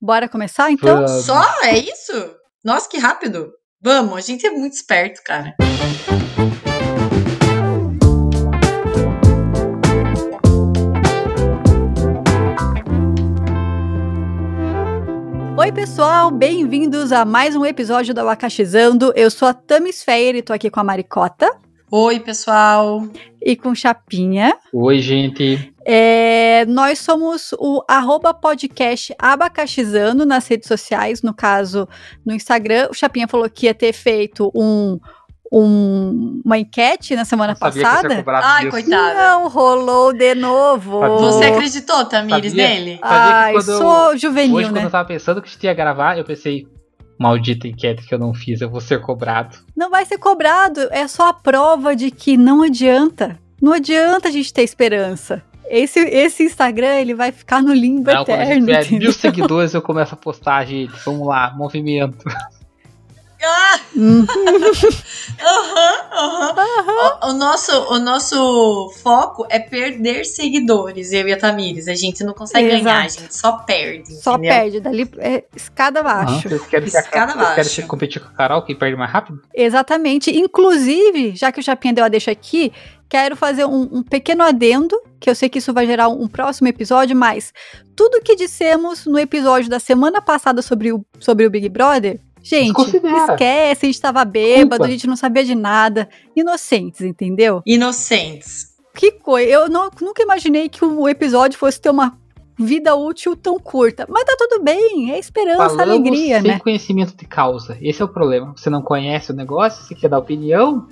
Bora começar então? Vamos. Só? É isso? Nossa, que rápido. Vamos, a gente é muito esperto, cara. Oi, pessoal, bem-vindos a mais um episódio do Abacaxizando. Eu sou a Tamis Feyer e tô aqui com a Maricota Oi, pessoal. e com Chapinha. Oi, gente. É, nós somos o arroba podcast Abacaxizando nas redes sociais, no caso, no Instagram. O Chapinha falou que ia ter feito um, um- uma enquete na semana Sabia que ia ser passada. Ai, disso. coitada. Não rolou de novo. Sabia. Você acreditou, Tamires, Sabia? nele? Sabia Ai, quando eu- sou juvenil, Hoje, quando né? eu tava pensando que a gente ia gravar, eu pensei, maldita enquete que eu não fiz, eu vou ser cobrado. Não vai ser cobrado, é só a prova de que não adianta. Não adianta a gente ter esperança. Esse, esse Instagram, ele vai ficar no limbo Não, quando a gente eterno. tiver mil seguidores, eu começo a postar, gente. Vamos lá, movimento. Ah, aham, aham. O, o nosso, o nosso foco é perder seguidores, eu e a Tamires. A gente não consegue Exato. ganhar, a gente só perde. Só entendeu? perde, dali é escada abaixo. Vocês querem, que a, Escada vocês querem abaixo. competir com a Carol, quem perde mais rápido? Exatamente. Inclusive, já que o Chapinha deu a deixa aqui, quero fazer um, um pequeno adendo, que eu sei que isso vai gerar um, próximo episódio, mas tudo que dissemos no episódio da semana passada sobre o, sobre o Big Brother, gente, esquece, a gente tava bêbado, Culpa. a gente não sabia de nada. Inocentes, entendeu? Inocentes. Que coisa. Eu não- nunca imaginei que o episódio fosse ter uma vida útil tão curta. Mas tá tudo bem, é esperança, Falamos alegria, sem né? conhecimento de causa. Esse é o problema. Você não conhece o negócio, você quer dar opinião,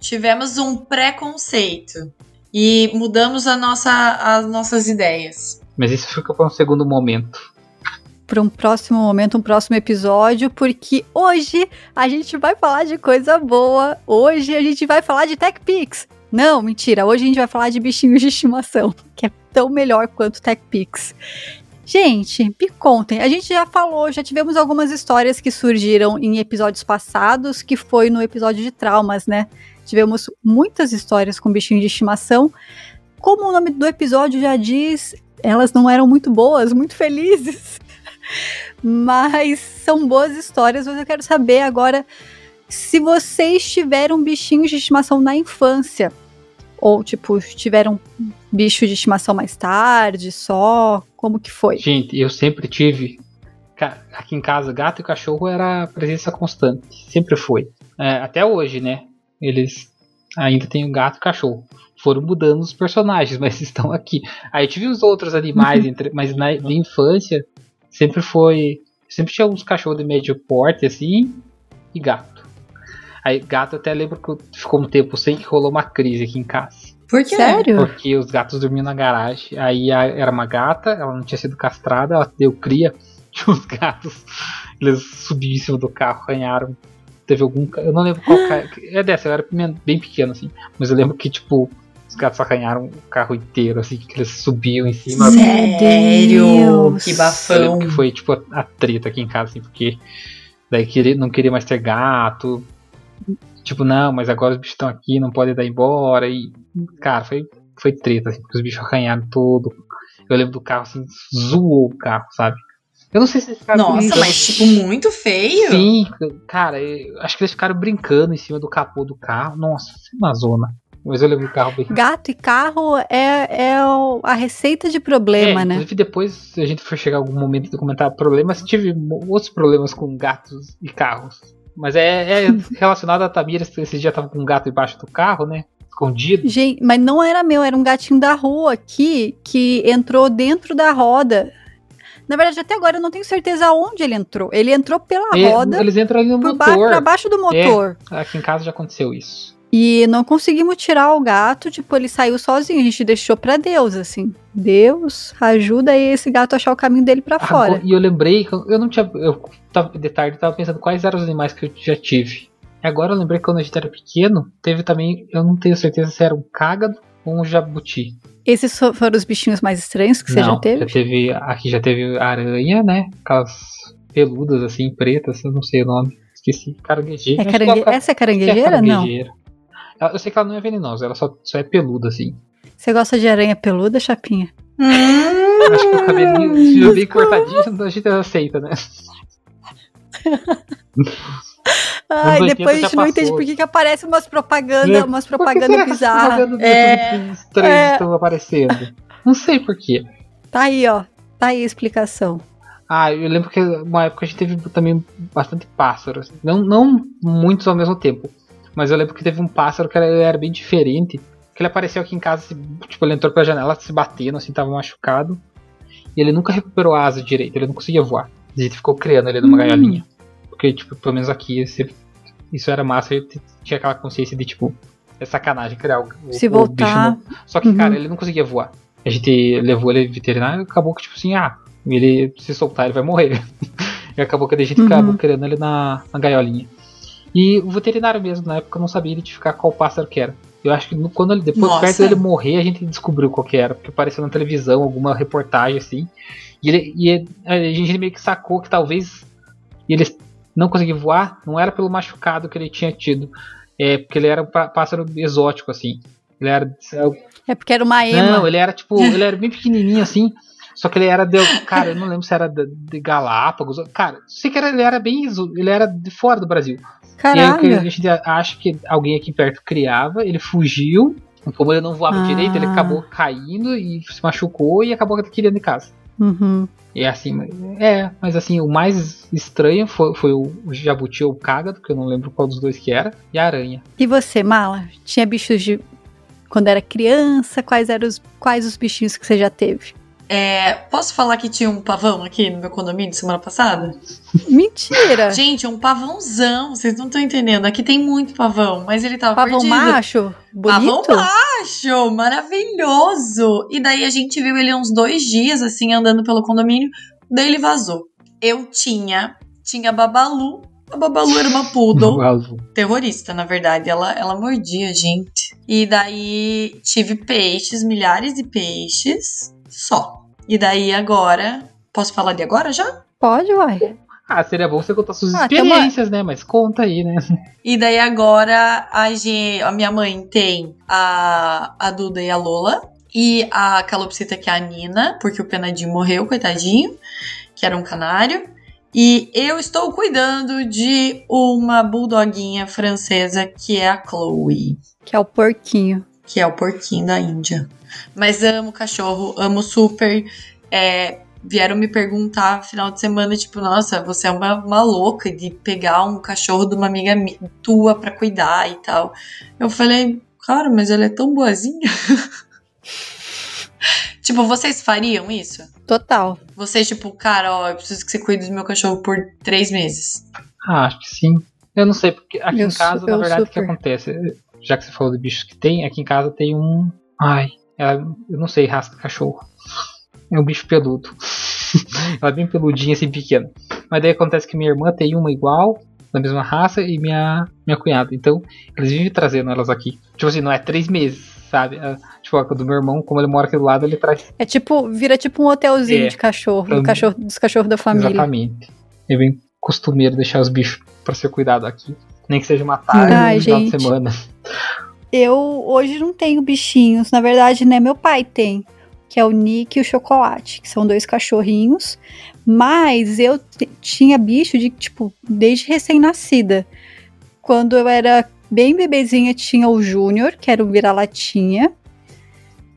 Tivemos um preconceito e mudamos a nossa, as nossas ideias. mas isso fica para um segundo momento. para um próximo momento, um próximo episódio, porque hoje a gente vai falar de coisa boa. Hoje a gente vai falar de Tech Pix. Não, mentira. Hoje a gente vai falar de bichinhos de estimação, que é tão melhor quanto Tech Pix. Gente, me contem. A gente já falou, já tivemos algumas histórias que surgiram em episódios passados, que foi no episódio de traumas, né? Tivemos muitas histórias com bichinhos de estimação. Como o nome do episódio já diz, elas não eram muito boas, muito felizes. Mas são boas histórias, mas eu quero saber agora se vocês tiveram bichinhos de estimação na infância. Ou, tipo, tiveram bicho de estimação mais tarde, só. Como que foi? Gente, eu sempre tive. Aqui em casa, gato e cachorro era presença constante. Sempre foi. É, até hoje, né? Eles ainda têm o gato e cachorro. Foram mudando os personagens, mas estão aqui. Aí tive os outros animais, entre- mas na, na infância sempre foi. Sempre tinha uns cachorros de médio porte, assim, e gato. Aí, gato, eu até lembro que ficou um tempo sem que rolou uma crise aqui em casa. Por quê? Sério? Porque os gatos dormiam na garagem. Aí a- era uma gata, ela não tinha sido castrada, ela deu cria. E os gatos, eles subiram em cima do carro, arranharam. Teve algum. Eu não lembro qual carro. É dessa, eu era bem- bem pequeno, assim. Mas eu lembro que, tipo, os gatos arranharam o carro inteiro, assim, que eles subiam em cima. Sério? Que Eu bafão. lembro que foi, tipo, a, a treta aqui em casa, assim, porque daí queria, não queria mais ter gato. Tipo, não, mas agora os bichos estão aqui, não podem dar embora. E, cara, foi, foi treta, assim, porque os bichos arranharam todo. Eu lembro do carro, assim, zoou o carro, sabe? Eu não sei se eles ficaram Nossa, brincando. mas tipo, muito feio. Sim, cara, eu acho que eles ficaram brincando em cima do capô do carro. Nossa, foi uma zona. Mas eu lembro do carro bem. Gato e carro é, é o- a receita de problema, é, né? Inclusive, depois, se a gente for chegar a algum momento de comentar problemas, tive outros problemas com gatos e carros. Mas é, é relacionado a Tamira, que esse dia tava com um gato embaixo do carro, né? Escondido. Gente, mas não era meu, era um gatinho da rua aqui que entrou dentro da roda. Na verdade, até agora eu não tenho certeza onde ele entrou. Ele entrou pela É, roda, eles entram ali no por ba motor. pra baixo do motor. Aqui em casa já aconteceu isso. E não conseguimos tirar o gato, tipo, ele saiu sozinho. A gente deixou pra Deus, assim. Deus, ajuda aí esse gato a achar o caminho dele pra fora. Agora- e eu lembrei eu não tinha. Eu tava de tarde tava pensando quais eram os animais que eu já tive. E agora eu lembrei que quando a gente era pequeno, teve também. Eu não tenho certeza se era um cágado ou um jabuti. Esses fo- foram os bichinhos mais estranhos que você não, já teve? Já teve. Aqui já teve aranha, né? Aquelas peludas assim, pretas, eu não sei o nome. Esqueci. Caranguejeira. É carangue... ela- Essa é que é caranguejeira? Não. caranguejeira. Ela- Eu sei que ela não é venenosa, ela só, só é peluda, assim. Você gosta de aranha peluda, Chapinha? Hum, Acho que o cabelinho bem cortadinho, a gente aceita, né? Ai, depois a gente não entende por que, que aparece umas propagandas, é. umas propagandas bizarras. Propaganda é, estranhas é. estão aparecendo. Não sei porquê. Tá aí, ó. Tá aí a explicação. Ah, eu lembro que uma época a gente teve também bastante pássaros. Não, não muitos ao mesmo tempo. Mas eu lembro que teve um pássaro que era, era bem diferente. Que ele apareceu aqui em casa, tipo, ele entrou pela janela se batendo, assim, tava machucado. E ele nunca recuperou a asa direito, ele não conseguia voar. A gente ficou criando ele numa hum. gaiolinha. Porque, tipo, pelo menos aqui, isso era massa, eu tinha aquela consciência de, tipo, é sacanagem criar o, se o voltar. bicho. Só que, uhum. cara, ele não conseguia voar. A gente levou ele veterinário e acabou que, tipo assim, ah, ele se soltar ele vai morrer. e acabou que a gente uhum. acabou criando ele na, na gaiolinha. E o veterinário mesmo, na época, não sabia identificar qual pássaro que era. Eu acho que quando ele, depois, Nossa. perto dele morrer, a gente descobriu qual que era, porque apareceu na televisão, alguma reportagem assim. E, ele, e a gente meio que sacou que talvez ele não conseguia voar, não era pelo machucado que ele tinha tido, é porque ele era um pássaro exótico, assim. Ele era. É porque era uma ema. Não, ele era tipo, ele era bem pequenininho assim. Só que ele era de. Cara, eu não lembro se era de, de Galápagos. Cara, sei que era, ele era bem. Ele era de fora do Brasil. Caralho. E aí a gente acha que alguém aqui perto criava, ele fugiu. Como ele não voava ah. direito, ele acabou caindo e se machucou e acabou querendo de casa. Uhum. E assim, é, mas assim, o mais estranho foi, foi o jabuti ou o cágado, que eu não lembro qual dos dois que era, e a aranha. E você, Mala? Tinha bichos de. Quando era criança, quais eram os, quais os bichinhos que você já teve? É, posso falar que tinha um pavão aqui no meu condomínio semana passada? Mentira! Gente, um pavãozão, vocês não estão entendendo. Aqui tem muito pavão, mas ele tava pavão perdido. macho? Bonito? Pavão macho! Maravilhoso! E daí a gente viu ele uns dois dias, assim, andando pelo condomínio. Daí ele vazou. Eu tinha, tinha Babalu. A Babalu era uma poodle. terrorista, na verdade. Ela, ela mordia a gente. E daí tive peixes, milhares de peixes. Só. E daí agora. Posso falar de agora já? Pode, uai. Ah, seria bom você contar suas ah, experiências, uma... né? Mas conta aí, né? E daí agora a, G, a minha mãe tem a, a Duda e a Lola. E a calopsita que é a Nina, porque o Penadinho morreu, coitadinho, que era um canário. E eu estou cuidando de uma bulldoguinha francesa que é a Chloe. Que é o porquinho. Que é o porquinho da Índia. Mas amo cachorro, amo super. É, vieram me perguntar final de semana, tipo, nossa, você é uma, uma louca de pegar um cachorro de uma amiga tua pra cuidar e tal. Eu falei, cara, mas ela é tão boazinha. tipo, vocês fariam isso? Total. Vocês, tipo, cara, ó, eu preciso que você cuide do meu cachorro por três meses. Ah, acho que sim. Eu não sei, porque aqui eu em casa, na verdade, o que acontece? Já que você falou de bichos que tem, aqui em casa tem um. Ai, ela, eu não sei, raça de cachorro. É um bicho peludo. ela é bem peludinha, assim, pequena. Mas daí acontece que minha irmã tem uma igual, da mesma raça, e minha, minha cunhada. Então, eles vivem trazendo elas aqui. Tipo assim, não é três meses, sabe? É, tipo, a do meu irmão, como ele mora aqui do lado, ele traz. É tipo, vira tipo um hotelzinho é, de cachorro, do cachorro, dos cachorros da família. Exatamente. É bem costumeiro deixar os bichos para ser cuidado aqui. Nem que seja uma tarde Ai, no final de semana. Eu hoje não tenho bichinhos, na verdade, né? Meu pai tem, que é o Nick e o Chocolate, que são dois cachorrinhos. Mas eu tinha bicho de, tipo, desde recém-nascida. Quando eu era bem bebezinha, tinha o Júnior, que era o vira-latinha.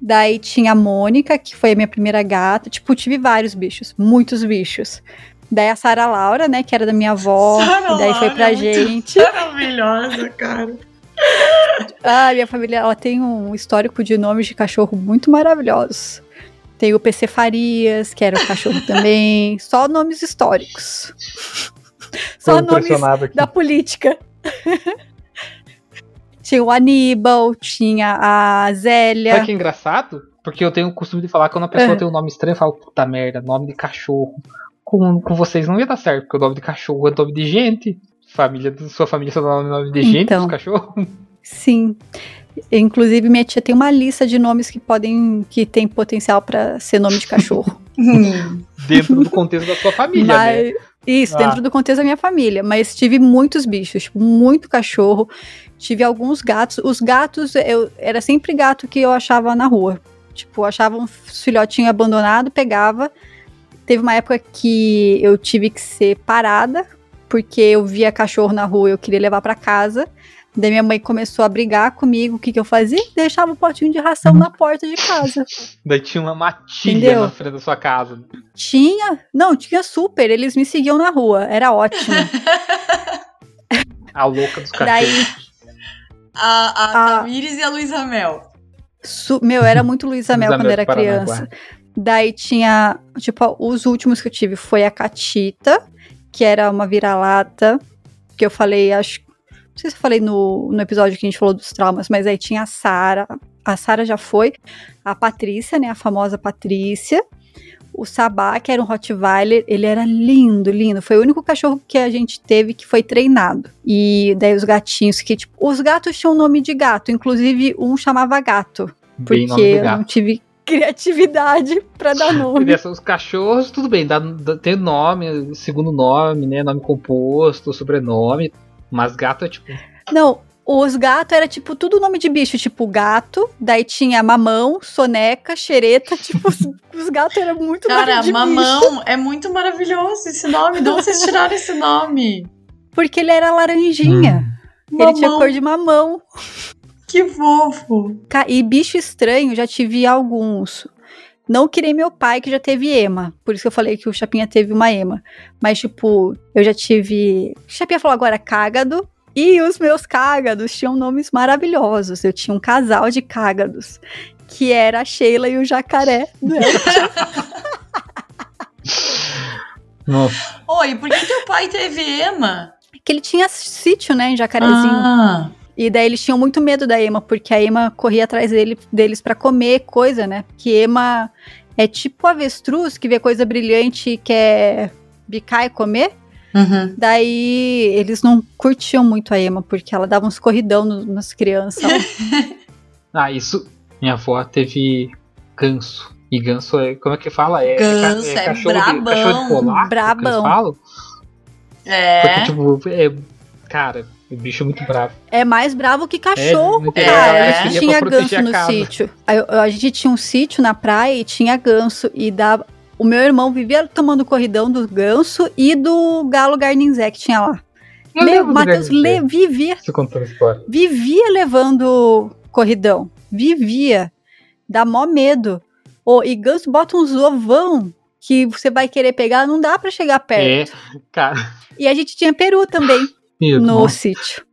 Daí tinha a Mônica, que foi a minha primeira gata. Tipo, tive vários bichos, muitos bichos. Daí a Sara Laura, né, que era da minha avó. Sarah daí foi pra é gente. Maravilhosa, cara. Ah, minha família ela tem um histórico de nomes de cachorro muito maravilhosos. Tem o PC Farias, que era um cachorro também. Só nomes históricos. Só nomes da política. tinha o Aníbal, tinha a Zélia. Sabe que é engraçado? Porque eu tenho o costume de falar que quando a pessoa tem um nome estranho, eu falo, puta merda, nome de cachorro. Com, com vocês não ia dar certo, porque o nome de cachorro é nome de gente família, sua família só dá nome de gente então, dos cachorros? Sim. Inclusive, minha tia tem uma lista de nomes que podem. que tem potencial para ser nome de cachorro. dentro do contexto da sua família, né? Mas, né? Isso, ah. dentro do contexto da minha família. Mas tive muitos bichos, tipo, muito cachorro. Tive alguns gatos. Os gatos, eu era sempre gato que eu achava na rua. Tipo, achava um filhotinho abandonado, pegava. Teve uma época que eu tive que ser parada, porque eu via cachorro na rua e eu queria levar para casa. Daí minha mãe começou a brigar comigo. O que, que eu fazia? Deixava o potinho de ração na porta de casa. Daí tinha uma matilha Entendeu? na frente da sua casa. Tinha. Não, tinha super. Eles me seguiam na rua. Era ótimo. A louca dos Daí, cachorros. A, a Ah. Tamires e a Luísa Mel. su- meu, era muito Luísa Mel quando Mel era criança. Daí tinha, tipo, os últimos que eu tive foi a Catita, que era uma vira-lata, que eu falei, acho, não sei se eu falei no, no episódio que a gente falou dos traumas, mas aí tinha a Sara, a Sara já foi, a Patrícia, né, a famosa Patrícia, o Sabá, que era um Rottweiler, ele era lindo, lindo, foi o único cachorro que a gente teve que foi treinado, e daí os gatinhos, que tipo, os gatos tinham nome de gato, inclusive um chamava gato, Bem porque eu não gato. tive criatividade pra dar nome. os cachorros, tudo bem, dá, dá- tem nome, segundo nome, né? Nome composto, sobrenome. Mas gato é tipo. Não, os gatos era tipo tudo nome de bicho, tipo gato, daí tinha mamão, soneca, xereta, tipo, os, os gatos eram muito Cara, nome de bicho. mamão é muito maravilhoso esse nome. De onde vocês tiraram esse nome? Porque ele era laranjinha. Ele tinha Mamão. cor de mamão. Que fofo. E bicho estranho, já tive alguns. Não que nem meu pai, que já teve ema. Por isso que eu falei que o Chapinha teve uma ema. Mas, tipo, eu já tive. O Chapinha falou agora cágado. E os meus cágados tinham nomes maravilhosos. Eu tinha um casal de cágados. Que era a Sheila e o jacaré. Nossa. Oi, por que teu pai teve ema? que ele tinha sítio, né, em jacarezinho. Ah, E daí eles tinham muito medo da Ema, porque a Ema corria atrás dele, deles pra comer coisa, né? Que Ema é tipo avestruz que vê coisa brilhante e quer bicar e comer. uhum. Daí eles não curtiam muito a Ema, porque ela dava uns corridão no- nas crianças. Ah, isso. Minha avó teve ganso. E ganso é. Como é que fala? É, Ganso, ca- é cachorro, de, brabão. cachorro de? Brabão. que eles falam? É. Porque, tipo, é. Cara, o bicho é muito bravo. é mais bravo que cachorro, bravo. cara. É, a gente tinha ganso a no sítio. Eu- A gente tinha um sítio na praia e tinha ganso. E dava. O meu irmão vivia tomando corridão do ganso e do galo garninzé que tinha lá. Eu Meu, Matheus le- vivia Você contando a história. vivia levando corridão. Vivia. Dá mó medo. Ô, e ganso bota uns ovão que você vai querer pegar, não dá pra chegar perto. É, cara. E a gente tinha peru também Meu, no nossa. sítio.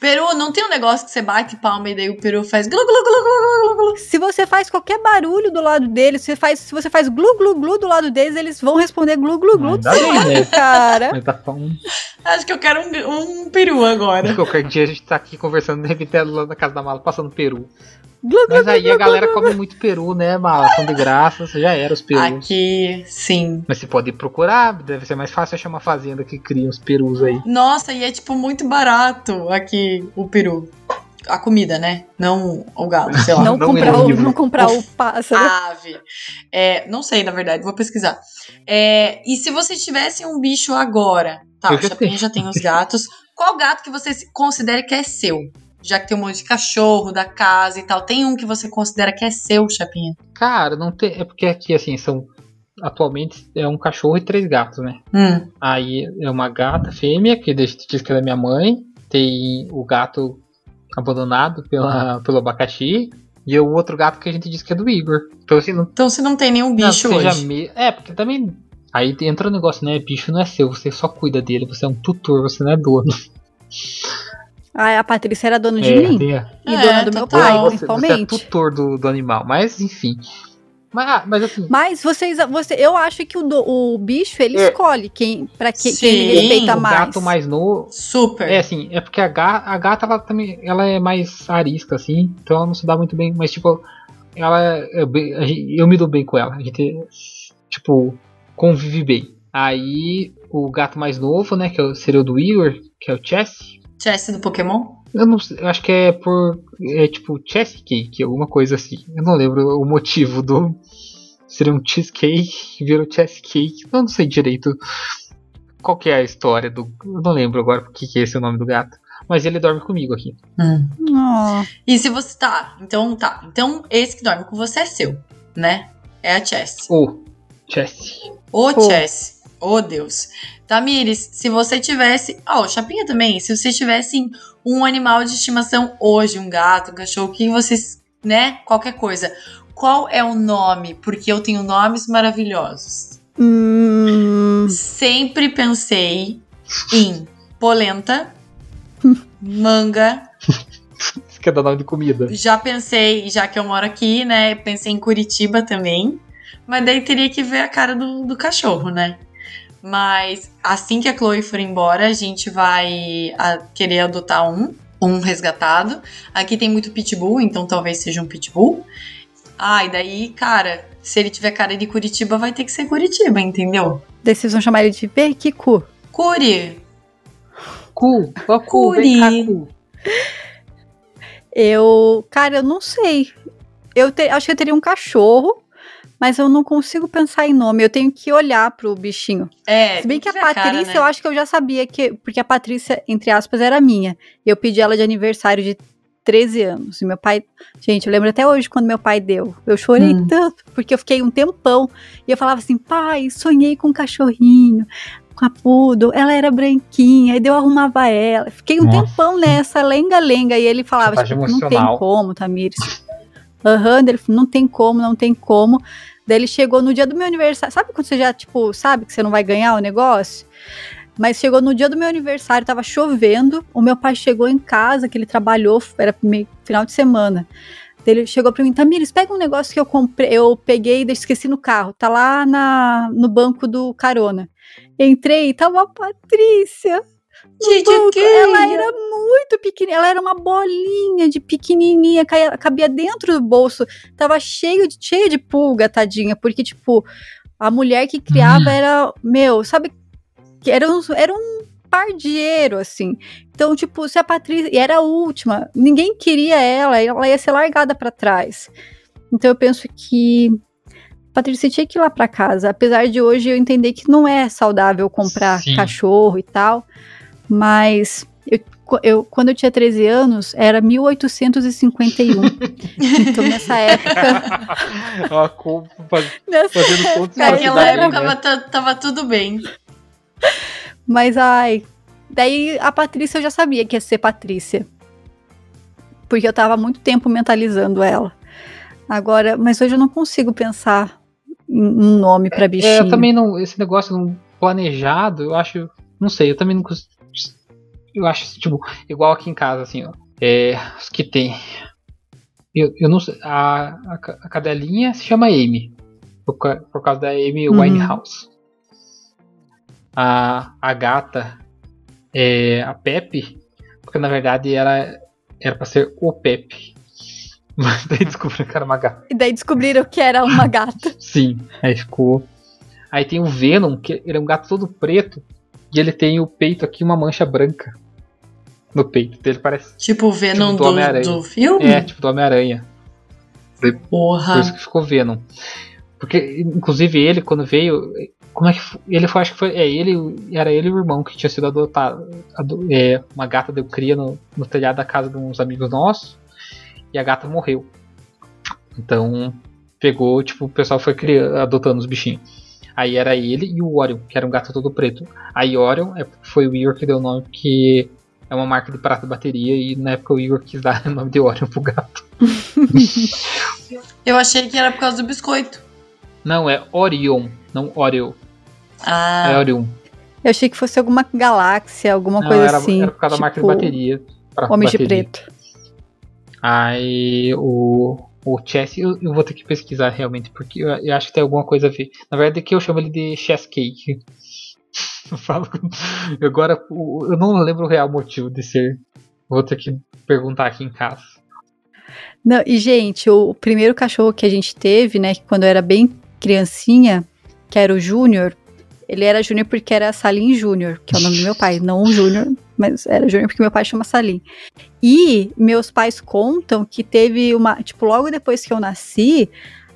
Peru, não tem um negócio que você bate palma e daí o peru faz glu glu glu glu glu glu glu. Se você faz qualquer barulho do lado deles, se, faz, se você faz glu glu glu do lado deles, eles vão responder glu glu glu do Ainda seu bem, lado, né? cara. Mas tá falando. Acho que eu quero um, um peru agora. Qualquer dia a gente tá aqui conversando, ela lá na casa da mala passando peru. Mas aí a galera come muito peru, né, mala? São de graça, já era os perus. Aqui, sim. Mas você pode procurar, deve ser mais fácil achar uma fazenda que cria uns perus aí. Nossa, e é tipo muito barato aqui o peru. A comida, né? Não o galo, sei lá. Não, não comprar, o, não comprar o pássaro. Ave. É, não sei, na verdade, vou pesquisar. É, e se vocês tivessem um bicho agora? Tá, já Chapinha tenho. já tem os gatos. Qual gato que você considera que é seu? Já que tem um monte de cachorro da casa e tal. Tem um que você considera que é seu, Chapinha? Cara, não tem. É porque aqui, assim, são. Atualmente é um cachorro e três gatos, né? Hum. Aí é uma gata fêmea, que diz diz que ela é minha mãe. Tem o gato abandonado pela, pelo abacaxi. E o outro gato que a gente diz que é do Igor. Então, assim, não Então você não tem nenhum não, bicho seja hoje. me- É, porque também. Aí entra o negócio, né? Bicho não é seu, você só cuida dele, você é um tutor, você não é dono. Ah, a Patrícia era dona de é, mim. a- E É, dona do meu pai, você, você é principalmente. tutor do, do animal, mas enfim. Mas, ah, mas assim, Mas vocês, você, eu acho que o, do- o bicho ele É. escolhe quem para que, Sim, quem ele respeita o mais. gato mais novo. Super. É assim, é porque a gata, a gata ela também ela é mais arisca, assim, então ela não se dá muito bem, mas tipo, ela é gente- eu me dou bem com ela. A gente, tipo, convive bem. Aí o gato mais novo, né, que é o- seria o do Igor, que é o Chess. Chess do Pokémon? Eu não sei, eu acho que é por. É tipo cheesecake, alguma coisa assim. Eu não lembro o motivo do. Seria um cheesecake, virou cheesecake. Eu não sei direito qual que é a história do. Eu não lembro agora porque que é esse o nome do gato. mas ele dorme comigo aqui. Oh. E se você tá, então tá. Então esse que dorme com você é seu, né? É a Chess. Ô, Chess. Ô, Pô. Chess. Ô, Deus. Tamires, se você tivesse. Ó, Chapinha também. Se você tivesse um animal de estimação hoje, um gato, um cachorro, o que vocês. né? Qualquer coisa. Qual é o nome? Porque eu tenho nomes maravilhosos. Hum, Sempre pensei em polenta, manga. Você quer dar nome de comida? Já pensei, já que eu moro aqui, né? Pensei em Curitiba também. Mas daí teria que ver a cara do, do cachorro, né? Mas assim que a Chloe for embora, a gente vai a- querer adotar um, um resgatado. Aqui tem muito pitbull, então talvez seja um pitbull. Ah, e daí, cara, se ele tiver cara de Curitiba, vai ter que ser Curitiba, entendeu? daí vocês vão chamar ele de Perquicu. Curi, Cu, ó, cu, vem cá, Curi. cu. Eu, cara, eu não sei. Eu te- acho que eu teria um cachorro, mas eu não consigo pensar em nome. Eu tenho que olhar pro bichinho. É, Se bem que a ver cara, Patrícia, né? eu acho que eu já sabia que. Porque a Patrícia, entre aspas, era minha. Eu pedi ela de aniversário de 13 anos. E meu pai. Gente, eu lembro até hoje quando meu pai deu. Eu chorei Hum. tanto, porque eu fiquei um tempão. E eu falava assim: pai, sonhei com um cachorrinho. Com a Poodle, ela era branquinha, e eu arrumava ela. Fiquei um Nossa. tempão nessa, lenga-lenga. E ele falava: tipo, não tem como, Tamires. Aham, daí ele falou: não tem como, não tem como. Daí ele chegou no dia do meu aniversário. Sabe quando você já, tipo, sabe que você não vai ganhar o negócio? Mas chegou no dia do meu aniversário, tava chovendo. O meu pai chegou em casa, que ele trabalhou, era final de semana. Ele chegou pra mim, Tamires, pega um negócio que eu comprei, eu peguei e esqueci no carro. Tá lá na, no banco do carona. Entrei, tava a Patrícia. Tchutchuquinha. Ela era muito pequenininha, ela era uma bolinha de pequenininha, caía- cabia dentro do bolso, tava cheio de, cheia de pulga, tadinha, porque, tipo, a mulher que criava Hum. era, meu, sabe, era um, era um pardieiro, assim. Então, tipo, se a Patrícia, e era a última, ninguém queria ela, ela ia ser largada pra trás. Então, eu penso que a Patrícia tinha que ir lá pra casa, apesar de hoje eu entender que não é saudável comprar Sim. cachorro e tal, mas eu, eu- quando eu tinha 13 anos, era 1851. então, nessa época. Ó, cu, faz- Nessa fazendo pra Naquela época né? tava, ta- tava tudo bem. Mas, ai. Daí a Patrícia eu já sabia que ia ser Patrícia. Porque eu tava há muito tempo mentalizando ela. Agora, mas hoje eu não consigo pensar em um nome pra bichinho. É, eu também não. Esse negócio não planejado, eu acho. Não sei, eu também não. cons- Eu acho, tipo, igual aqui em casa, assim, ó. É, os que tem. Eu, eu não sei. A, a, a cadelinha se chama Amy. Por, por causa da Amy Uhum. Winehouse. A, a gata é a Pepe, porque na verdade ela era pra ser o Pepe. Mas daí descobriram que era uma gata. E daí descobriram que era uma gata. Sim, aí ficou. Aí tem o Venom, que ele é um gato todo preto. E ele tem o peito aqui, uma mancha branca. No peito dele, parece. Tipo o Venom Tipo do do, do filme? É, tipo do Homem-Aranha. Por Porra. isso que ficou Venom. Porque, inclusive, ele, quando veio. Como é que foi? Ele foi, acho que foi. É, ele. Era ele e o irmão que tinha sido adotado. ado- é, uma gata deu cria no, no telhado da casa de uns amigos nossos. E a gata morreu. Então, pegou, tipo, o pessoal foi criando, adotando os bichinhos. Aí era ele e o Orion, que era um gato todo preto. Aí Orion é, foi o Igor que deu o nome, porque é uma marca de prata de bateria. E na época o Igor quis dar o nome de Orion pro gato. Eu achei que era por causa do biscoito. Não, é Orion, não Oreo. É Ah, Orion. Eu achei que fosse alguma galáxia, alguma Não, coisa era, assim. era por causa da marca de tipo, bateria. pra Homem de bateria. preto. Aí o, o Chess, eu, eu vou ter que pesquisar realmente, porque eu, eu acho que tem alguma coisa a ver. Na verdade, aqui eu chamo ele de Chess Cake. Eu falo Agora, eu não lembro o real motivo de ser. Vou ter que perguntar aqui em casa. Não, e, gente, o primeiro cachorro que a gente teve, né, quando eu era bem criancinha, que era o Júnior, ele era Júnior porque era Salim Júnior, que é o nome do meu pai, não o Júnior, mas era Júnior porque meu pai chama Salim. E meus pais contam que teve uma, tipo, logo depois que eu nasci,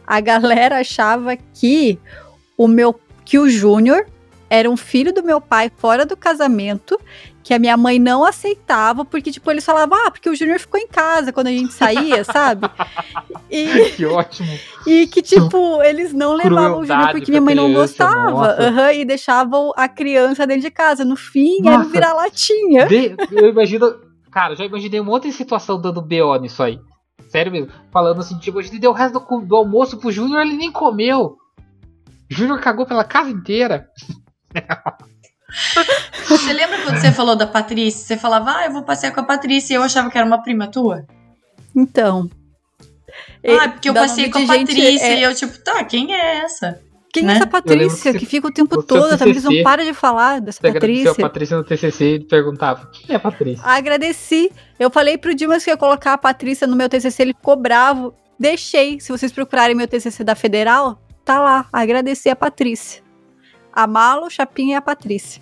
a galera achava que o meu que o Júnior era um filho do meu pai fora do casamento, que a minha mãe não aceitava, porque, tipo, eles falavam, ah, porque o Júnior ficou em casa quando a gente saía, sabe? E, Que ótimo. e que, tipo, eles não levavam o Júnior Crueldade porque minha mãe não gostava. aham, e deixavam a criança dentro de casa. No fim, era um Nossa. vira-latinha. De- eu imagino. Cara, já imaginei um monte de situação dando BO nisso aí. Sério mesmo. Falando assim, tipo, a gente deu o resto do, do almoço pro Júnior, ele nem comeu. Júnior cagou pela casa inteira. Você lembra quando você falou da Patrícia? Você falava, ah, eu vou passear com a Patrícia e eu achava que era uma prima tua? Então. Ah, porque eu passei com a Patrícia é, e eu, tipo, tá, quem é essa? Quem né? é essa Patrícia que que fica o tempo todo? Também eles não TCC, param de falar dessa Você Patrícia. a Patrícia no TCC e perguntava: Quem é a Patrícia? Agradeci. Eu falei pro Dimas que ia colocar a Patrícia no meu TCC, ele ficou bravo. Deixei. Se vocês procurarem meu TCC da Federal, tá lá. Agradeci a Patrícia. A Malo, Chapinha e a Patrícia.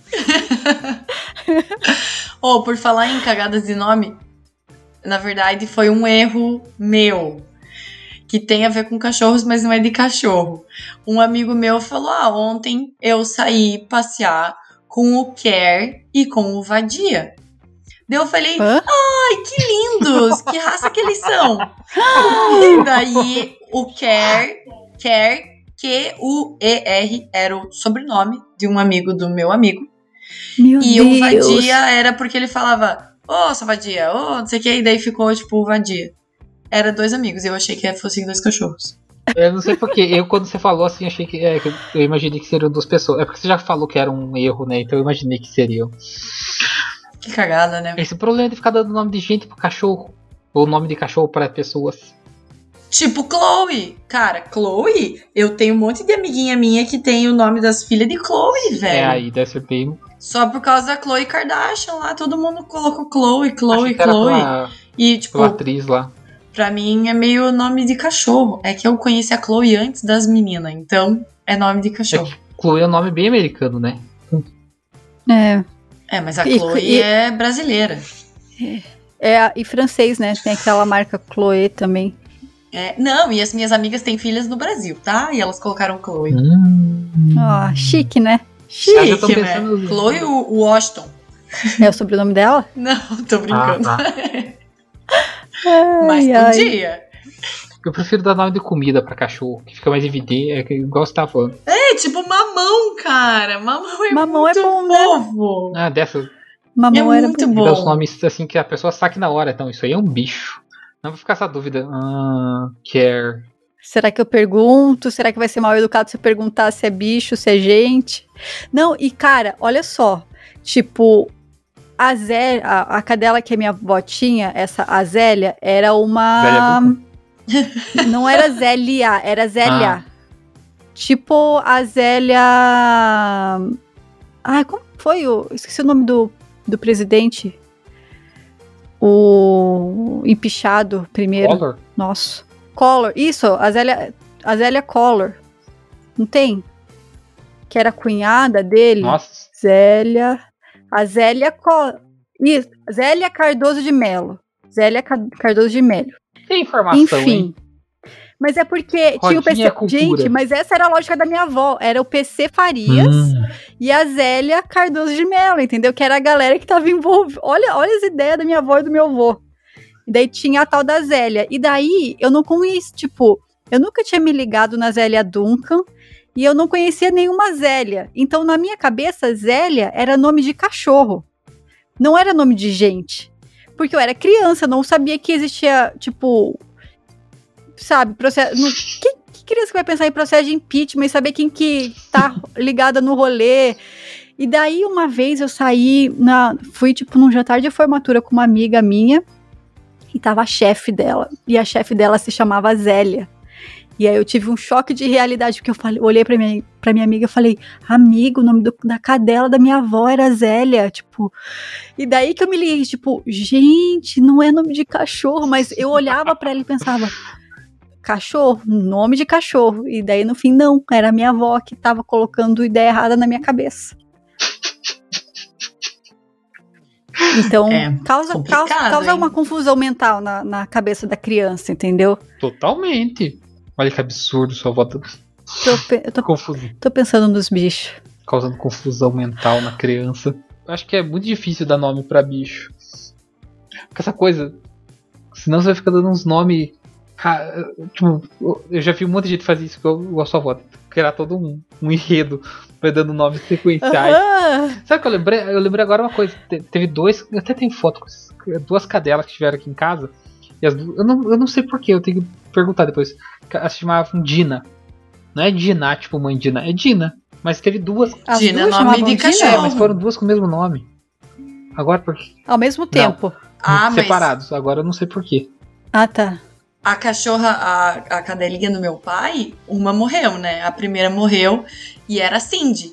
Ou, por falar em cagadas de nome, na verdade foi um erro meu. Que tem a ver com cachorros, mas não é de cachorro. Um amigo meu falou: Ah, ontem eu saí passear com o Care e com o Vadia. Daí eu falei: Hã? Ai, que lindos! que raça que eles são? e daí o Care, Care, Q-U-E-R, era o sobrenome de um amigo do meu amigo. Meu E Deus. o Vadia era porque ele falava, ô, seu Vadia, ô, não sei o que, e daí ficou, tipo, o Vadia. Era dois amigos, eu achei que fossem dois cachorros. Eu não sei porque. Eu, quando você falou assim, achei que. é, que eu- imaginei que seriam duas pessoas. É porque você já falou que era um erro, né? Então eu imaginei que seriam. Que cagada, né? Esse problema de ficar dando nome de gente pro cachorro. Ou nome de cachorro para pessoas. Tipo Chloe. Cara, Chloe, eu tenho um monte de amiguinha minha que tem o nome das filhas de Chloe, velho. É, aí deve ser bem. Só por causa da Chloe Kardashian lá, todo mundo colocou Chloe, Chloe, Chloe. pela, E, tipo, pela atriz lá. Pra mim é meio nome de cachorro. É que eu conheci a Chloe antes das meninas, então é nome de cachorro. Chloe é um nome bem americano, né? É. É, mas a E- Chloe e- é brasileira. É, e francês, né? Tem aquela marca Chloé também. É, não, e as minhas amigas têm filhas no Brasil, tá? E elas colocaram Chloe. Hum. Ah, chique, né? Ah, já tô Chique, né? pensando- Chloe o Washington. É o sobrenome dela? Não, tô Ah, brincando. tá. Mas Ai, ai. podia. Eu prefiro dar nome de comida pra cachorro, que fica mais evidente, é que igual você tava falando. É tipo mamão, cara. Mamão é Mamão é muito bom, né? Ah, dessa. Mamão É era muito bom. bom. Dá os nomes assim que a pessoa saque na hora. Então, isso aí é um bicho. Não vou ficar essa dúvida. Ah, care. Será que eu pergunto? Será que vai ser mal educado se eu perguntar se é bicho, se é gente? Não, e cara, olha só. Tipo, a, Zé, a, a cadela que a minha avó tinha, essa Azélia, era uma. Não era Zélia, era Zélia. Ah. Tipo a Zélia. Ai, como foi o. Esqueci o nome do, do presidente. O empichado primeiro. Color? Nossa. Collor. Isso, a Zélia, a Zélia Collor. Não tem? Que era a cunhada dele. Nossa. Zélia. A Zélia Collor. Isso, Zélia Cardoso de Melo. Zélia Ca- Cardoso de Melo. Tem informação, Enfim. hein? Mas é porque tinha o Rodinha PC. cultura. Gente, mas essa era a lógica da minha avó. Era o PC Farias Hum. e a Zélia Cardoso de Mello, entendeu? Que era a galera que tava envolvida. Olha, olha as ideias da minha avó e do meu avô. E daí tinha a tal da Zélia. E daí eu não conheço, tipo, eu nunca tinha me ligado na Zélia Duncan e eu não conhecia nenhuma Zélia. Então na minha cabeça, Zélia era nome de cachorro. Não era nome de gente. Porque eu era criança, não sabia que existia, tipo, sabe, processo. No, que, que criança vai pensar em processo de impeachment e saber quem que tá ligada no rolê? E daí, uma vez eu saí, na, fui tipo num jantar de formatura com uma amiga minha e tava a chefe dela. E a chefe dela se chamava Zélia. E aí eu tive um choque de realidade, porque eu falei, olhei pra minha, pra minha amiga e falei, amigo, o nome do- da cadela da minha avó era Zélia, tipo. E daí que eu me liguei, tipo, gente, não é nome de cachorro, mas eu olhava pra ela e pensava, cachorro, nome de cachorro. E daí no fim, não, era a minha avó que tava colocando ideia errada na minha cabeça. Então, É, causa, causa, causa hein? uma confusão mental na, na cabeça da criança, entendeu? Totalmente. Olha que absurdo sua volta. Tô, pe- tô, Confuso. tô pensando nos bichos. causando confusão mental na criança. Acho que é muito difícil dar nome pra bicho. Porque essa coisa. Senão você vai ficar dando uns nomes. Tipo, eu já vi um monte de gente fazer isso igual a sua avó. Criar todo um, um enredo vai dando nomes sequenciais. Aham. Sabe o que eu lembrei? Eu lembrei agora uma coisa. Te- Teve dois. Até tenho foto com duas cadelas que tiveram aqui em casa. E as eu, não, eu não sei porquê, eu tenho que perguntar depois. Elas se chamavam Dina. Não é Dina, tipo mãe Dina, é Dina. Mas teve duas. As Dina é duas nome de Dina? É, cachorro. mas foram duas com o mesmo nome. Agora por Ao mesmo tempo. Ah, mas separados. Agora eu não sei porquê. Ah, tá. a cachorra, a, a cadelinha do meu pai, uma morreu, né? A primeira morreu e era Cindy.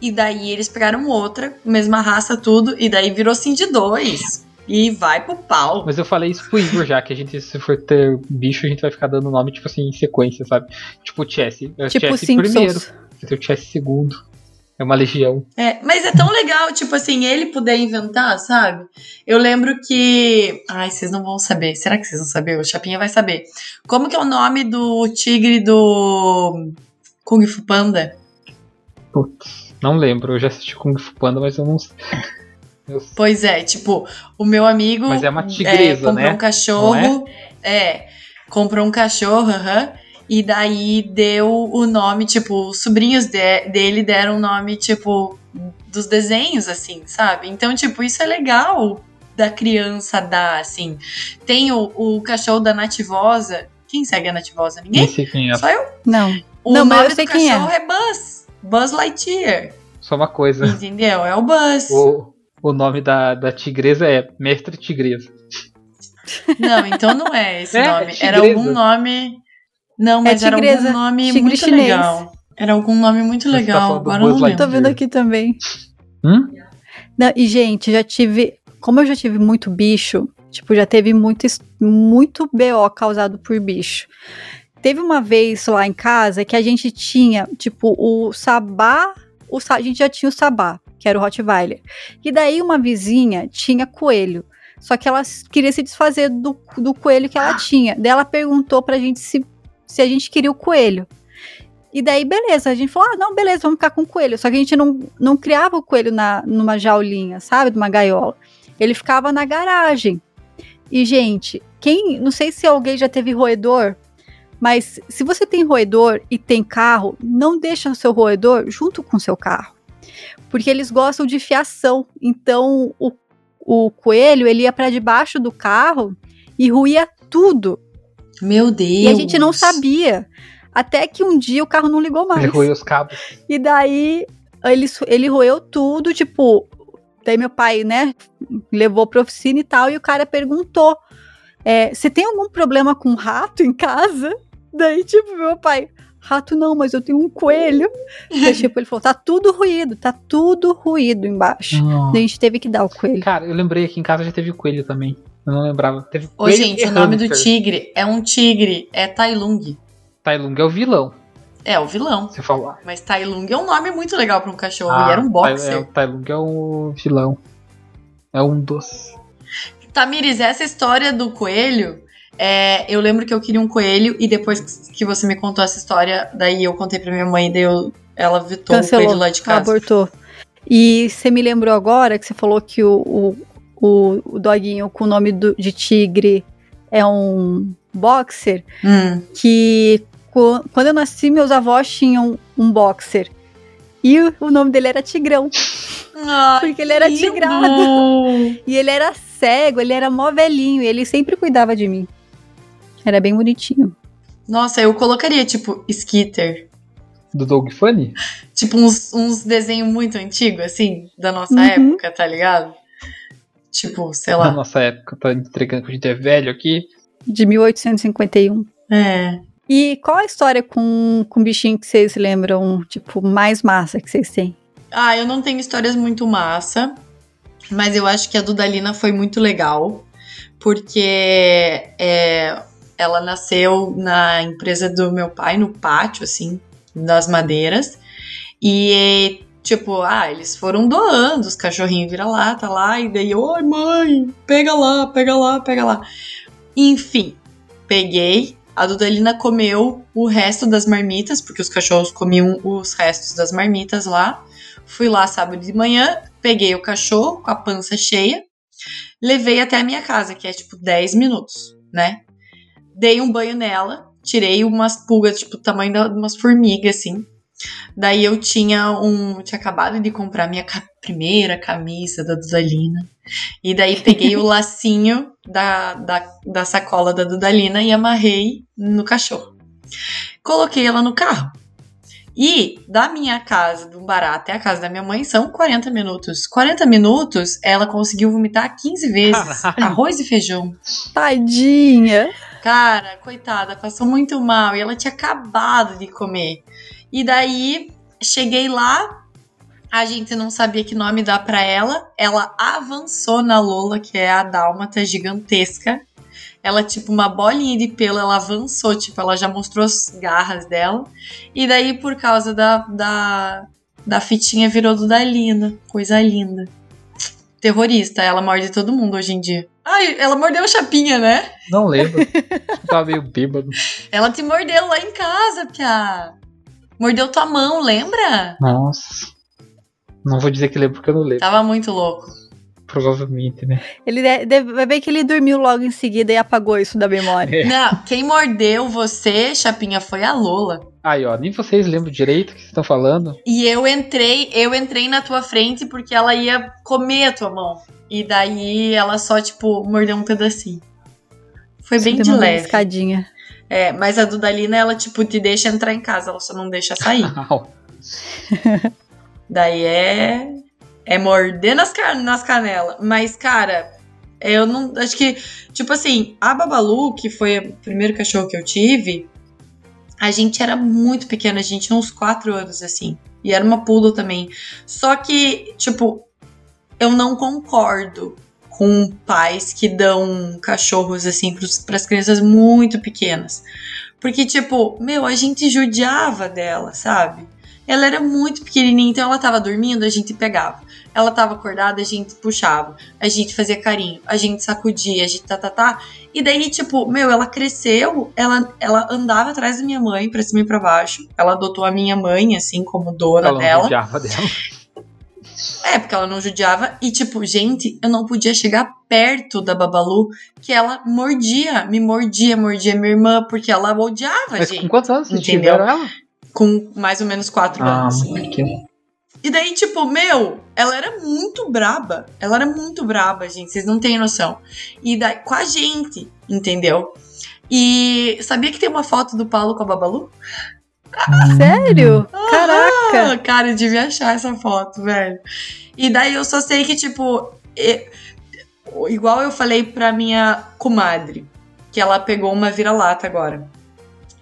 E daí eles pegaram outra, mesma raça, tudo, e daí virou Cindy 2. E vai pro pau. Mas eu falei isso pro Igor já, que a gente, se for ter bicho, a gente vai ficar dando nome, tipo assim, em sequência, sabe? Tipo Chessie. É o Tipo Chessie primeiro. Vai ter o Chessie segundo. É uma legião. É, mas é tão legal, tipo assim, ele poder inventar, sabe? Eu lembro que. Ai, vocês não vão saber. Será que vocês vão saber? O Chapinha vai saber. Como que é o nome do tigre do Kung Fu Panda? Putz, não lembro. Eu já assisti Kung Fu Panda, mas eu não sei. Eu- Pois é, tipo, o meu amigo. Mas é uma tigresa, comprou né? um cachorro. é? comprou um cachorro, aham. e daí deu o nome, tipo, os sobrinhos de- dele deram o nome, tipo, dos desenhos, assim, sabe? Então, tipo, isso é legal da criança dar, assim. Tem o, o cachorro da Nativosa. Quem segue a Nativosa? Ninguém? sei quem é. Só eu. Não. O Não, nome eu sei do quem é. cachorro é Buzz. Buzz Lightyear. Só uma coisa. Entendeu? É o Buzz. O, o nome da, da tigresa é Mestre Tigresa. Não, então não é esse É, nome. é era algum nome. Não, mas era tigresa, algum nome tigre muito chinês. legal. Era algum nome muito Você tá legal. do Agora eu não lembro. Tô vendo aqui também. Hum? Não, e, gente, já tive. Como eu já tive muito bicho, tipo, já teve muito, muito BO causado por bicho. Teve uma vez lá em casa que a gente tinha, tipo, o sabá. O, a gente já tinha o sabá, que era o Rottweiler. E daí uma vizinha tinha coelho. Só que ela queria se desfazer do, do coelho que ela tinha. Daí ela perguntou pra gente se, se a gente queria o coelho. E daí, beleza, a gente falou: ah, não, beleza, vamos ficar com o coelho. Só que a gente não, não criava o coelho na, numa jaulinha, sabe? Numa gaiola. Ele ficava na garagem. E, gente, quem. Não sei se alguém já teve roedor, mas se você tem roedor e tem carro, não deixa o seu roedor junto com o seu carro. Porque eles gostam de fiação. Então, o, o coelho, ele ia para debaixo do carro e ruía tudo. Meu Deus. E a gente não sabia. Até que um dia o carro não ligou mais. Ele roeu os cabos. E daí ele, ele roeu tudo, tipo. Daí meu pai, né, levou pra oficina e tal, e o cara perguntou: é, Você tem algum problema com rato em casa? Daí, tipo, meu pai, rato não, mas eu tenho um coelho. Daí, tipo, ele falou: Tá tudo ruído, tá tudo ruído embaixo. A gente teve que dar o coelho. Cara, eu lembrei aqui em casa já teve coelho também. Eu não lembrava. Teve Ô, coelho gente, o nome do tigre é um tigre, é Tai Lung. Tai Lung é o vilão. É o vilão. Você falar. Mas Tai Lung é um nome muito legal pra um cachorro. Ah, e era um é, boxer. Tai Lung é o vilão. É um dos. Tamires, essa história do coelho, é, eu lembro que eu queria um coelho e depois que você me contou essa história, daí eu contei pra minha mãe, daí eu- ela vetou o coelho lá de casa. abortou. E você me lembrou agora que você falou que o, o, o, doguinho com o nome do- de tigre é um boxer. Hum. que qu- quando eu nasci, meus avós tinham um boxer. E o, nome dele era Tigrão. Ai, Porque ele era tigrado. E ele era cego, ele era mó velhinho. E ele sempre cuidava de mim. Era bem bonitinho. Nossa, eu colocaria, tipo, Skitter. Do Dog Funny? Tipo, uns, uns desenhos muito antigos, assim, da nossa Uhum. época, tá ligado? Tipo, sei lá. nossa época, tá entregando que a gente é velho aqui. De 1851. É. E qual a história com, com bichinho que vocês lembram, tipo, mais massa que vocês têm? Ah, eu não tenho histórias muito massa, mas eu acho que a Dudalina foi muito legal, porque é, ela nasceu na empresa do meu pai, no pátio, assim, das madeiras, e tipo, ah, eles foram doando os cachorrinhos vira-lata lá, e daí, oi mãe, pega lá, pega lá, pega lá. Enfim, peguei, a Dudalina comeu o resto das marmitas, porque os cachorros comiam os restos das marmitas lá, Fui lá sábado de manhã, peguei o cachorro com a pança cheia, levei até a minha casa, que é tipo 10 minutos, né? Dei um banho nela, tirei umas pulgas, tipo, tamanho de umas formigas, assim. Daí eu tinha um. Tinha acabado de comprar minha ca primeira camisa da Dudalina. E daí peguei o lacinho da, da, da sacola da Dudalina e amarrei no cachorro. Coloquei ela no carro. E da minha casa, do Bará até a casa da minha mãe, são 40 minutos. 40 minutos, ela conseguiu vomitar 15 vezes. Caralho. Arroz e feijão. Tadinha. Cara, coitada, passou muito mal. E ela tinha acabado de comer. E daí, cheguei lá, a gente não sabia que nome dar pra ela. Ela avançou na Lola, que é a dálmata gigantesca. Ela, tipo, uma bolinha de pelo, ela avançou, tipo, ela já mostrou as garras dela. E daí, por causa da, da, da fitinha, virou do Dalina. Coisa linda. Terrorista, ela morde todo mundo hoje em dia. Ai, ela mordeu o Chapinha, né? Não lembro. Tava meio bêbado. Ela te mordeu lá em casa, Pia. Mordeu tua mão, lembra? Nossa. Não vou dizer que lembro porque eu não lembro. Tava muito louco. Provavelmente, né? Ele de- deve, vai ver que ele dormiu logo em seguida e apagou isso da memória. É. Não, quem mordeu você, Chapinha, foi a Lola. Aí, ó, nem vocês lembram direito o que vocês estão falando. E eu entrei, eu entrei na tua frente porque ela ia comer a tua mão. E daí ela só, tipo, mordeu um pedacinho. Foi bem de leve. escadinha. É, mas a Dudalina, ela, tipo, te deixa entrar em casa, ela só não deixa sair. Daí é. É morder nas, nas canelas. Mas, cara, eu não. Acho que. Tipo assim, a Babalu, que foi o primeiro cachorro que eu tive, a gente era muito pequena, a gente tinha uns 4 anos, assim. E era uma poodle também. Só que, tipo, eu não concordo com pais que dão cachorros, assim, para as crianças muito pequenas. Porque, tipo, meu, a gente judiava dela, sabe? Ela era muito pequenininha, então ela tava dormindo, a gente pegava. Ela tava acordada, a gente puxava. A gente fazia carinho, a gente sacudia, a gente tá, tá, tá. E daí, tipo, meu, ela cresceu, ela, ela andava atrás da minha mãe, pra cima e pra baixo. Ela adotou a minha mãe, assim, como dona Ela não dela. judiava dela. É, porque ela não judiava. E, tipo, gente, eu não podia chegar perto da Babalu, que ela mordia, me mordia, mordia minha irmã, porque ela odiava, Mas gente. com quantos anos vocês tiveram ela? Com mais ou menos quatro Ah, anos. muito pequeno. E daí, tipo, meu, ela era muito braba. Ela era muito braba, gente. Vocês não têm noção. E daí, com a gente, entendeu? E sabia que tem uma foto do Paulo com a Babalu? Sério? Caraca. Ah, cara, eu devia achar essa foto, velho. E daí eu só sei que, tipo, e- igual eu falei pra minha comadre, que ela pegou uma vira-lata agora.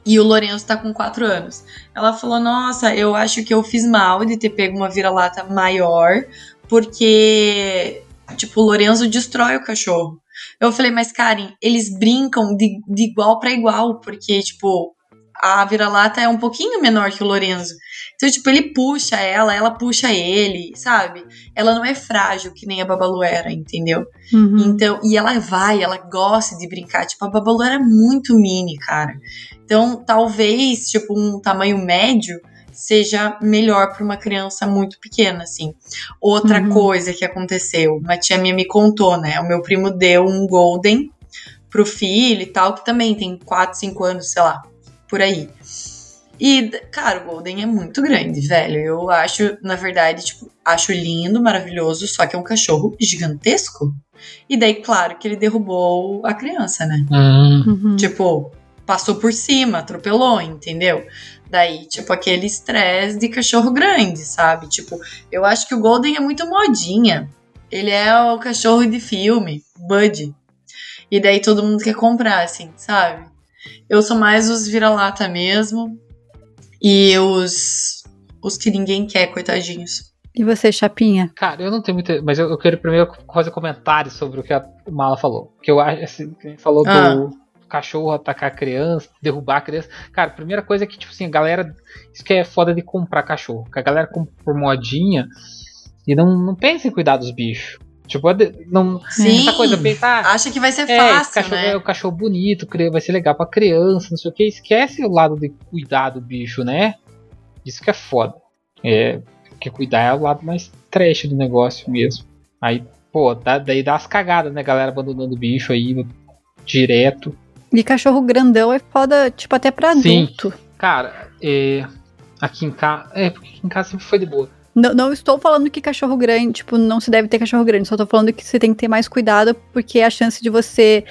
E o Lourenço tá com 4 anos. Ela falou: Nossa, eu acho que eu fiz mal de ter pego uma vira-lata maior, porque, tipo, o Lourenço destrói o cachorro. Eu falei, mas Karen, eles brincam de, de igual pra igual, porque, tipo, a vira-lata é um pouquinho menor que o Lorenzo. Então, tipo, ele puxa ela, ela puxa ele, sabe? Ela não é frágil que nem a Babalu era, entendeu? Uhum. Então, e ela vai, ela gosta de brincar. Tipo, a Babalu era muito mini, cara. Então, talvez, tipo, um tamanho médio seja melhor para uma criança muito pequena, assim. Outra Uhum. coisa que aconteceu, uma tia minha me contou, né? O meu primo deu um Golden pro filho e tal, que também tem 4, 5 anos, sei lá, por aí. E, cara, o Golden é muito grande, velho. Eu acho, na verdade, tipo, acho lindo, maravilhoso, só que é um cachorro gigantesco. E daí, claro, que ele derrubou a criança, né? Hum, Uhum. Tipo, passou por cima, atropelou, entendeu? Daí, tipo, aquele estresse de cachorro grande, sabe? Tipo, eu acho que o Golden é muito modinha. Ele é o cachorro de filme, Bud. E daí todo mundo quer comprar, assim, sabe? Eu sou mais os vira-lata mesmo. E os. Os que ninguém quer, coitadinhos. E você, Chapinha? Cara, eu não tenho muita. Mas eu, eu quero primeiro fazer comentário sobre o que a Mala falou. Que eu acho, assim, que a gente falou Ah. do cachorro atacar a criança, derrubar a criança. Cara, a primeira coisa é que, tipo assim, a galera. Isso que é foda de comprar cachorro. Que a galera compra por modinha e não, não pensa em cuidar dos bichos. Tipo, é não. Sim. Essa coisa, pensar. Acha que vai ser É, fácil, cachorro né? é o cachorro bonito, vai ser legal pra criança, não sei o que. Esquece o lado de cuidar do bicho, né? Isso que é foda. É, Porque cuidar é o lado mais trash do negócio mesmo. Aí, pô, dá, daí dá as cagadas, né? Galera abandonando o bicho aí direto. E cachorro grandão é foda, tipo, até pra Sim. adulto. Cara, é, aqui em casa. É, porque aqui em casa sempre foi de boa. Não, não estou falando que cachorro grande, tipo, não se deve ter cachorro grande, só tô falando que você tem que ter mais cuidado, porque a chance de você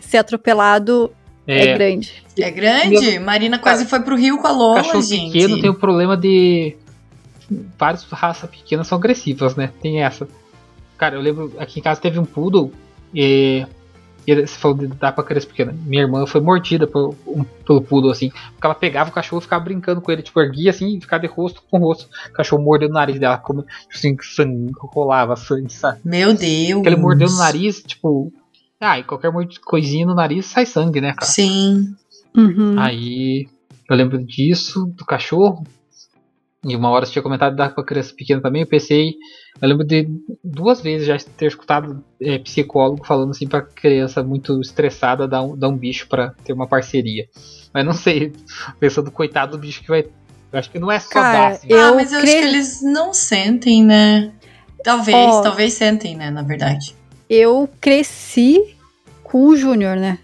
ser atropelado é, É, grande. É grande? Marina quase foi pro Rio com a Lola, cachorro gente. pequeno tem o problema de. Várias raças pequenas são agressivas, né? Tem essa. Cara, eu lembro, aqui em casa teve um poodle. E, e você falou de dar pra criança pequena. Minha irmã foi mordida por, um- pelo poodle, assim. Porque ela pegava o cachorro e ficava brincando com ele, tipo, erguia assim e ficava de rosto com rosto. O cachorro mordeu no nariz dela, como assim, sangue, rolava sangue, sabe? Meu Deus. Porque ele mordeu no nariz, tipo. Ah, e qualquer coisinha no nariz sai sangue, né, cara? Sim. Uhum. Aí eu lembro disso, do cachorro. E uma hora você tinha comentado de dar pra criança pequena também. Eu pensei. Eu lembro de duas vezes já ter escutado é, psicólogo falando assim pra criança muito estressada dar um, dar um bicho pra ter uma parceria. Mas não sei, pensando coitado do bicho que vai. Eu acho que não é só Cara, dar, assim. Eu ah, mas eu acho cre- que eles não sentem, né? Talvez, Ó. talvez sentem, né? Na verdade. Eu cresci com o Júnior, né?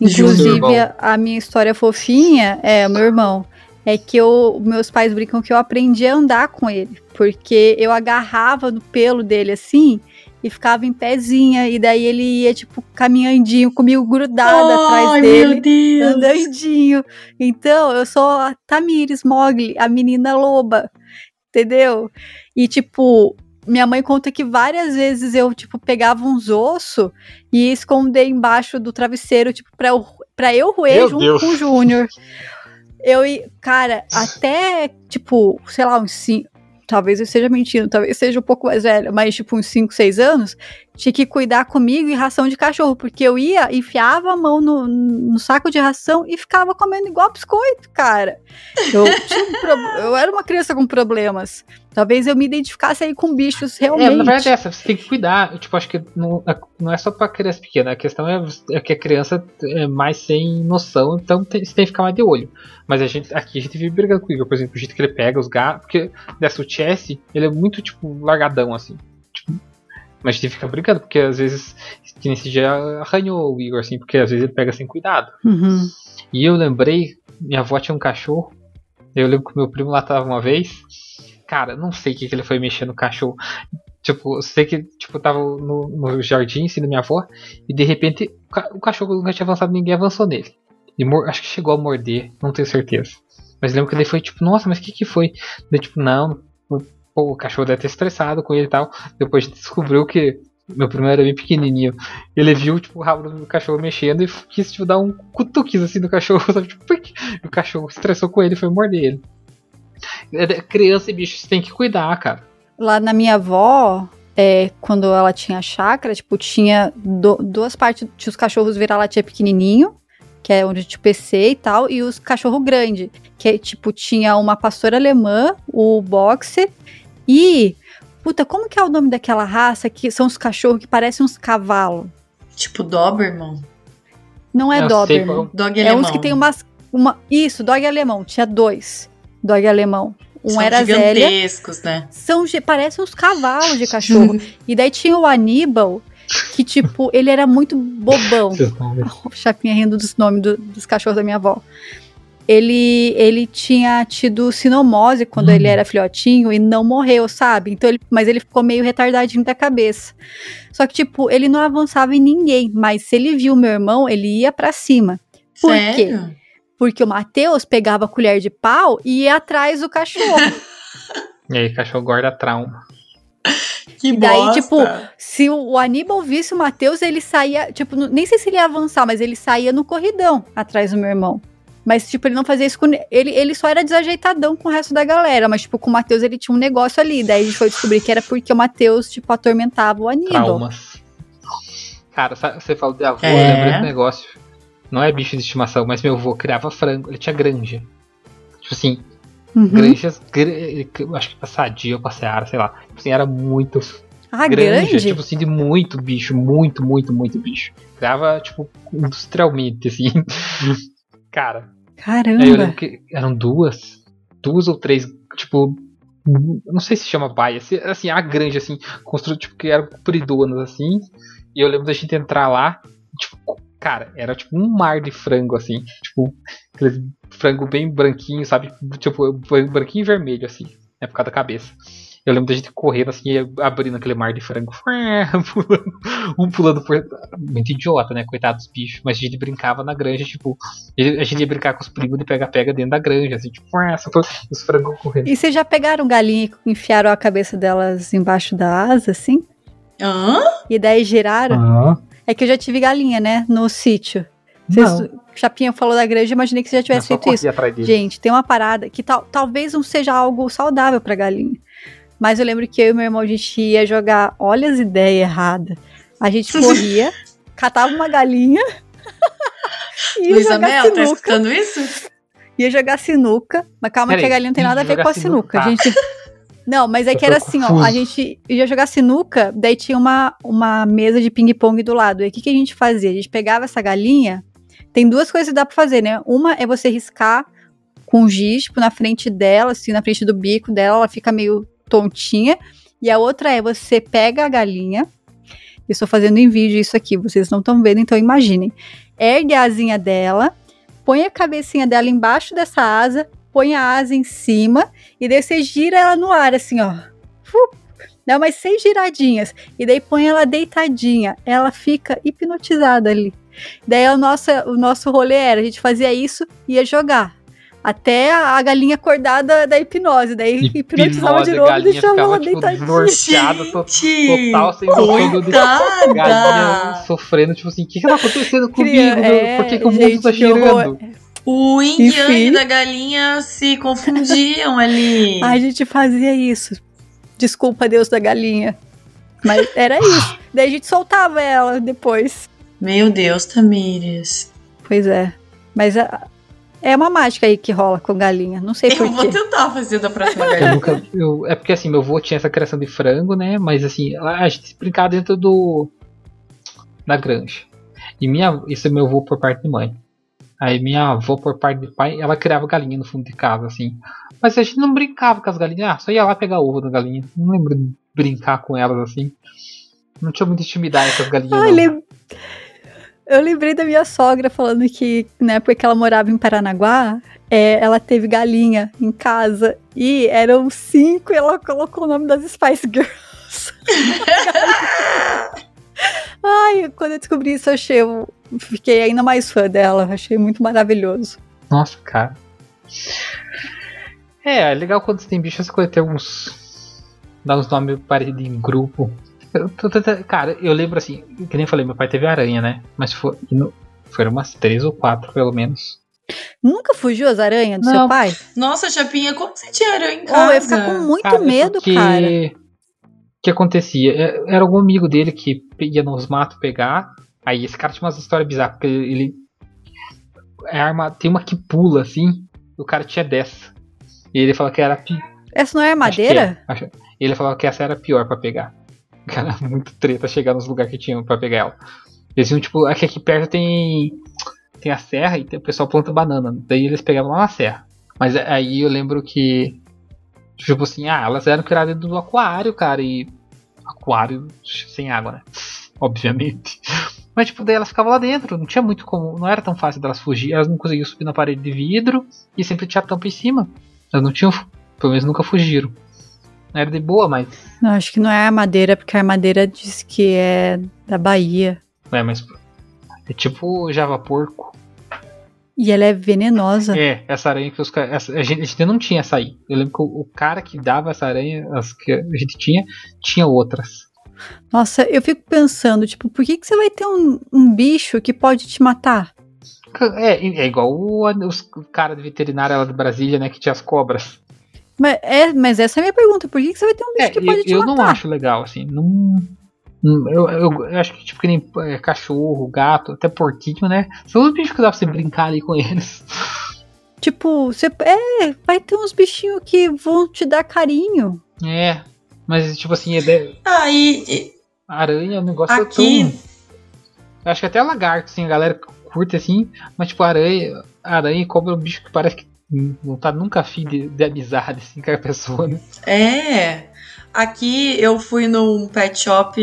Inclusive, a, a minha história fofinha é meu irmão. É que eu, meus pais brincam que eu aprendi a andar com ele. Porque eu agarrava no pelo dele assim e ficava em pezinha. E daí ele ia, tipo, caminhandinho comigo grudada atrás Ai, dele. meu Deus. andandinho. Então, eu sou a Tamires Mogli, a menina loba, entendeu? E, tipo, minha mãe conta que várias vezes eu, tipo, pegava uns ossos e ia esconder embaixo do travesseiro, tipo, pra eu, pra eu roer Meu junto Deus. com o Júnior. Eu, ia- cara, até, tipo, sei lá, uns cinco. Talvez eu esteja mentindo, talvez seja um pouco mais velha, mas tipo uns 5, 6 anos, tinha que cuidar comigo em ração de cachorro, porque eu ia, enfiava a mão no, no saco de ração e ficava comendo igual biscoito, cara. Eu, um pro- eu era uma criança com problemas. Talvez eu me identificasse aí com bichos É, realmente. na verdade é essa, você tem que cuidar. Eu, Tipo, acho que não, não é só pra criança pequena, a questão é, é que a criança é mais sem noção, então tem- você tem que ficar mais de olho. Mas a gente, aqui a gente vive brigando com o Igor, por exemplo, o jeito que ele pega os gatos, porque dessa o Chess, ele é muito, tipo, largadão, assim. Mas a gente fica brigando, porque às vezes, que nesse dia arranhou o Igor, assim, porque às vezes ele pega sem cuidado. Uhum. E eu lembrei, minha avó tinha um cachorro. Eu lembro que meu primo lá tava uma vez. Cara, não sei o que, que ele foi mexer no cachorro. Tipo, eu sei que tipo, tava no, no jardim, assim, da minha avó. E de repente o, ca- o cachorro nunca tinha avançado, ninguém avançou nele. E acho que chegou a morder, não tenho certeza. Mas lembro que ele foi tipo, nossa, mas o que que foi? Daí, tipo, não. Pô, o cachorro deve ter estressado com ele e tal. Depois descobriu que meu primo era bem pequenininho. Ele viu, tipo, o rabo do cachorro mexendo e quis, tipo, dar um cutuquis assim no cachorro, sabe? Tipo, o cachorro estressou com ele e foi morder ele. É, Criança e bicho, você tem que cuidar, cara. Lá na minha avó, é, quando ela tinha chácara, tipo, tinha do- duas partes, tinha os cachorros vira-latinha pequenininho, que é onde tinha o PC e tal, e os cachorro grande, que é, tipo, tinha uma pastora alemã, o boxer, e, puta, como que é o nome daquela raça que são os cachorros que parecem uns cavalos? Tipo Doberman. Não é Eu Doberman. qual- Dog É alemão. uns que tem umas, uma, isso, dog alemão, tinha dois dog alemão. Um São era Zélia, gigantescos, né? são parecem uns cavalos de cachorro. e daí tinha o Aníbal, que tipo, ele era muito bobão. Vocês vão ver. O Chapinha rindo dos nomes do- dos cachorros da minha avó. Ele, ele tinha tido sinomose quando Hum. ele era filhotinho e não morreu, sabe? Então ele, mas ele ficou meio retardadinho da cabeça. Só que, tipo, ele não avançava em ninguém. Mas se ele viu meu irmão, ele ia pra cima. Por quê? Sério? Porque o Matheus pegava a colher de pau e ia atrás do cachorro. E aí, cachorro guarda trauma. Que E daí, bosta. tipo, Se o, Aníbal visse o Matheus, ele saía, tipo, nem sei se ele ia avançar, mas ele saía no corridão atrás do meu irmão. Mas, tipo, ele não fazia isso com. Ele, ele só era desajeitadão com o resto da galera. Mas, tipo, com o Matheus ele tinha um negócio ali. Daí a gente foi descobrir que era porque o Matheus, tipo, atormentava o Aníbal. Traumas. Cara, sabe, você falou de avô, É. eu lembrei do negócio. Não é bicho de estimação, mas meu avô criava frango. Ele tinha granja. Tipo assim, Uhum. granjas. gra- Acho que pra sadia ou pra seara, sei lá. Tipo assim, era muito Ah, granja. grande? Tipo assim, de muito bicho. Muito, muito, muito bicho. Criava, tipo, industrialmente, assim. Cara, Caramba. Aí que eram duas, duas ou três, tipo, Não sei se chama baia, assim, a grande, assim, construída, tipo, que eram compridonas, assim. E eu lembro da gente entrar lá, tipo, cara, era tipo um mar de frango, assim. Tipo, frango bem branquinho, sabe? Tipo, branquinho e vermelho, assim, né, por causa da cabeça. Eu lembro da gente correndo assim, abrindo aquele mar de frango. Pulando, um pulando por. Muito idiota, né? Coitado dos bichos. Mas a gente brincava na granja, tipo. A gente ia brincar com os primos de pega-pega dentro da granja, assim, tipo, os frangos correndo. E vocês já pegaram galinha e enfiaram a cabeça delas embaixo da asa, assim? Hã? E daí giraram? Ah. É que eu já tive galinha, né? No sítio. Vocês, Chapinha falou da granja, imaginei que você já tivesse feito isso. Gente, tem uma parada que tal, talvez não seja algo saudável pra galinha. Mas eu lembro que eu e meu irmão, a gente ia jogar. Olha as ideias erradas. A gente corria, catava uma galinha. ia Luísa jogar Mel, tá sinuca, tá escutando isso? Ia jogar sinuca. Mas calma Peraí, que a galinha não tem nada a ver com a sinuca. sinuca. A gente. Não, mas é que era assim, ó. A gente ia jogar sinuca, daí tinha uma, uma mesa de ping-pong do lado. E o que, que a gente fazia? A gente pegava essa galinha. Tem duas coisas que dá pra fazer, né? Uma é você riscar com giz, tipo, na frente dela, assim, na frente do bico dela, ela fica meio tontinha. E a outra é você pega a galinha. Eu estou fazendo em vídeo isso aqui, vocês não estão vendo, então imaginem. Ergue a asinha dela, põe a cabecinha dela embaixo dessa asa, põe a asa em cima e daí você gira ela no ar, assim, ó. Dá umas seis giradinhas. E daí põe ela deitadinha. Ela fica hipnotizada ali. Daí o nosso, o nosso rolê era, a gente fazia isso e ia jogar até a galinha acordada da hipnose. Daí hipnose, hipnotizava de novo e deixava ela tipo, deitadinha. total, sem noção de galinha sofrendo, tipo assim, o que, que tá acontecendo comigo? É, Por que, que o mundo tá girando? O yin da galinha se confundiam ali. a gente fazia isso. Desculpa, Deus da galinha. Mas era isso. Daí a gente soltava ela depois. Meu Deus, Tamires. Pois é. Mas a, é uma mágica aí que rola com galinha. Não sei por quê. Eu vou tentar fazer da próxima galinha. Eu nunca, eu, é porque assim, meu avô tinha essa criação de frango, né? Mas assim, a gente brincava dentro do. da granja. E minha. Isso é meu avô por parte de mãe. Aí minha avó, por parte de pai, ela criava galinha no fundo de casa, assim. Mas a gente não brincava com as galinhas, ah, só ia lá pegar ovo da galinha. Não lembro de brincar com elas assim. Não tinha muita intimidade com as galinhas. Não. Eu lembrei da minha sogra falando que na época que ela morava em Paranaguá, é, ela teve galinha em casa e eram cinco e ela colocou o nome das Spice Girls. Ai, quando eu descobri isso, eu achei, eu fiquei ainda mais fã dela. Achei muito maravilhoso. Nossa, cara. É, é legal quando você tem bicho, essa tem alguns. Dá uns nomes parecidos em grupo. Cara, eu lembro assim, que nem falei, meu pai teve aranha, né? Mas foi, foram umas três ou quatro, pelo menos. Nunca fugiu as aranhas do Não. seu pai? Nossa, Chapinha, como você tinha aranha em casa? Oh, eu ia ficar com muito cara, medo, porque... cara. O que acontecia? É, era algum amigo dele que ia nos matos pegar. Aí esse cara tinha umas histórias bizarras, porque ele. É arma, tem uma que pula assim, o cara tinha dessa. E ele falou que era. Essa não é madeira? É. Ele falou que essa era pior para pegar. Cara, muito treta chegar nos lugares que tinham pra pegar ela. Eles iam, tipo, aqui, aqui perto tem. Tem a serra e tem, o pessoal planta banana. Daí eles pegavam lá na serra. Mas aí eu lembro que. Tipo assim, ah, elas eram criadas dentro do aquário, cara. E. Aquário sem água, né? Obviamente. Mas, tipo, daí elas ficavam lá dentro. Não tinha muito como. Não era tão fácil delas fugir. Elas não conseguiam subir na parede de vidro. E sempre tinha tampa em cima. Elas não tinham. Pelo menos nunca fugiram. Era de boa, mas. Não, acho que não é a madeira, porque a madeira diz que é da Bahia. É, mas. É tipo Java Porco. E ela é venenosa. É, essa aranha que os caras. A gente, a gente não tinha essa aí. Eu lembro que o, o, cara que dava essa aranha, as que a gente tinha, tinha outras. Nossa, eu fico pensando, tipo, por que, que você vai ter um, um bicho que pode te matar? É, é igual o, os cara de veterinária lá de Brasília, né, que tinha as cobras. Mas, é, mas essa é a minha pergunta. Por que, que você vai ter um bicho é, que pode eu, te eu matar? Eu não acho legal, assim. Não, eu, eu, eu, acho que tipo que nem é, cachorro, gato, até porquinho, né? São os bichos que dá pra você brincar ali com eles. Tipo, você é, vai ter uns bichinhos que vão te dar carinho. É, mas tipo assim, é de... ah, e, aranha é um negócio aqui... tão... Eu acho que até lagarto, assim, a galera curte assim, mas tipo, aranha, aranha e cobra é um bicho que parece que não tá nunca afim de, de amizade assim com a pessoa, né? É. Aqui eu fui num pet shop.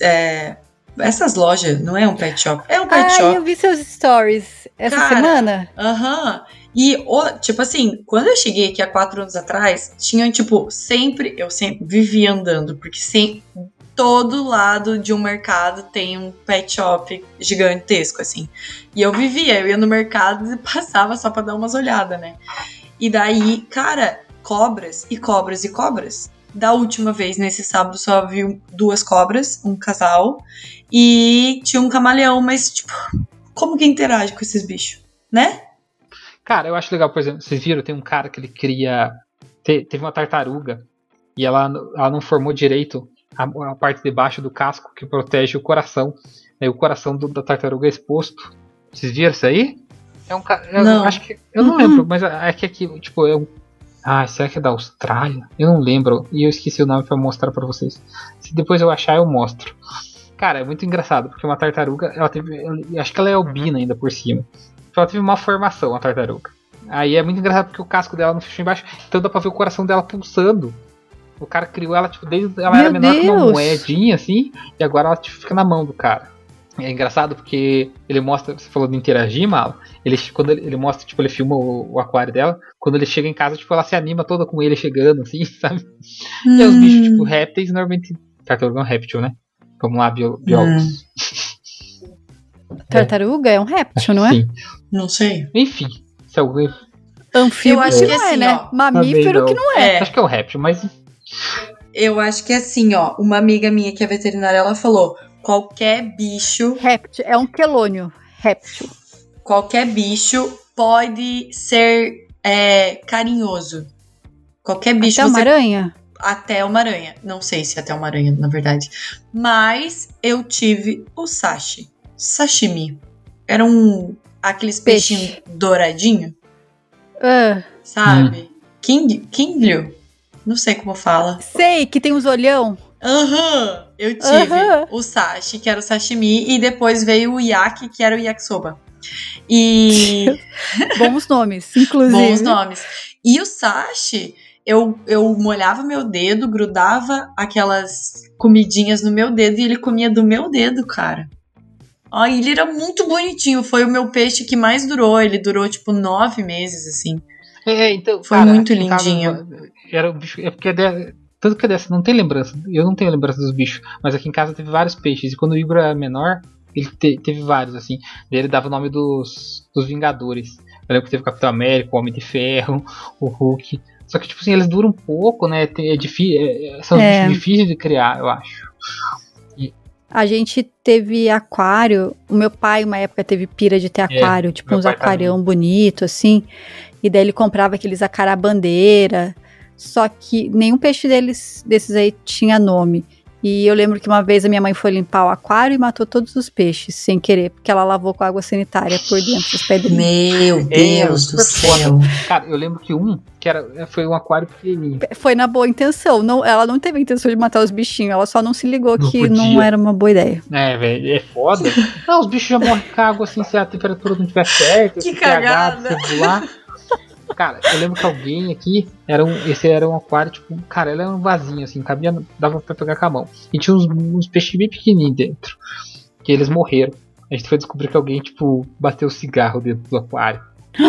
É, essas lojas, não é um pet shop? É um pet Ah, shop. eu vi seus stories essa Cara, semana. Aham. E, o- tipo assim, quando eu cheguei aqui há quatro anos atrás, tinha, tipo, sempre. Eu sempre vivia andando, porque sem, todo lado de um mercado tem um pet shop gigantesco, assim. E eu vivia, eu ia no mercado e passava só pra dar umas olhadas, né? E daí, cara, cobras e cobras e cobras. Da última vez, nesse sábado, só vi duas cobras, um casal, e tinha um camaleão, mas, tipo, como que interage com esses bichos, né? Cara, eu acho legal, por exemplo, vocês viram, tem um cara que ele cria. te- teve uma tartaruga e ela, ela não formou direito a, a parte de baixo do casco que protege o coração. Aí o coração do- da tartaruga é exposto. Vocês viram isso aí? É um. Eu Não. acho que. Eu não Uhum. lembro, mas é que aqui, tipo, é um. Ah, será que é da Austrália? Eu não lembro. E eu esqueci o nome pra mostrar pra vocês. Se depois eu achar, eu mostro. Cara, é muito engraçado, porque uma tartaruga, ela teve. eu acho que ela é albina ainda por cima. Então ela teve uma formação, a tartaruga. Aí é muito engraçado porque o casco dela não fechou embaixo, então dá pra ver o coração dela pulsando. O cara criou ela, tipo, desde ela era Meu menor que uma Deus! moedinha, assim, e agora ela tipo, fica na mão do cara. É engraçado porque ele mostra, você falou de interagir, Malo. Ele, quando ele, ele mostra, tipo, ele filma o, o aquário dela. Quando ele chega em casa, tipo, ela se anima toda com ele chegando, assim, sabe? E é os bichos, tipo, répteis, normalmente. Tartaruga é um réptil, né? Vamos lá, bio- biólogos. Tartaruga é um réptil, não é? Sim. Não sei. Enfim, se alguém. Anfíbio Eu acho que não é, assim, né? ó, Mamífero também que não é. É, Acho que é um réptil, mas. Eu acho que assim, ó, uma amiga minha que é veterinária, ela falou: qualquer bicho, Réptil, é um quelônio. Réptil. qualquer bicho pode ser é, carinhoso. Qualquer bicho Até uma você aranha? até uma aranha. Não sei se até uma aranha, na verdade. Mas eu tive o sashi. Sashimi. Era um. Aqueles Peixe. peixinhos douradinho, Ah, sabe? King, kinglio. Não sei como fala. sei que tem os olhão. Aham. Eu tive Aham. o sashi, que era o sashimi, e depois veio o yaki, que era o yakisoba. E. Bons nomes, inclusive. Bons nomes. E o sashi, eu, eu molhava meu dedo, grudava aquelas comidinhas no meu dedo e ele comia do meu dedo, cara. Ai, ele era muito bonitinho. Foi o meu peixe que mais durou. Ele durou tipo nove meses, assim. É, então. Foi muito aqui em casa, lindinho. era um bicho. É porque é de- tanto que é dessa, não tem lembrança. Eu não tenho lembrança dos bichos. Mas aqui em casa teve vários peixes. E quando o Igor era menor, ele te- teve vários, assim. Daí ele dava o nome dos, dos Vingadores. Eu lembro que teve o Capitão América, o Homem de Ferro, o Hulk. Só que, tipo assim, eles duram pouco, né? É difí- é- são É. bichos difíceis de criar, eu acho. A gente teve aquário. O meu pai, uma época, teve pira de ter aquário, tipo meu uns aquarião bonito, assim. E daí ele comprava aqueles acarabandeira. Só que nenhum peixe deles, desses aí tinha nome. E eu lembro que uma vez a minha mãe foi limpar o aquário e matou todos os peixes, sem querer, porque ela lavou com água sanitária por dentro dos pedrinhos. Meu Deus do céu. Cara, eu lembro que um, que era, foi um aquário pequenininho. Foi na boa intenção. Não, ela não teve a intenção de matar os bichinhos, ela só não se ligou Não que não podia. era uma boa ideia. É, velho, é foda. Não, os bichos já morrem com água assim se a temperatura não estiver certa. Que pH cagada. regular. Cara, eu lembro que alguém aqui, era um, esse era um aquário, tipo, cara, ele era um vasinho assim, cabia, dava pra pegar com a mão. E tinha uns, uns peixes bem pequenininhos dentro, que eles morreram. A gente foi descobrir que alguém, tipo, bateu cigarro dentro do aquário.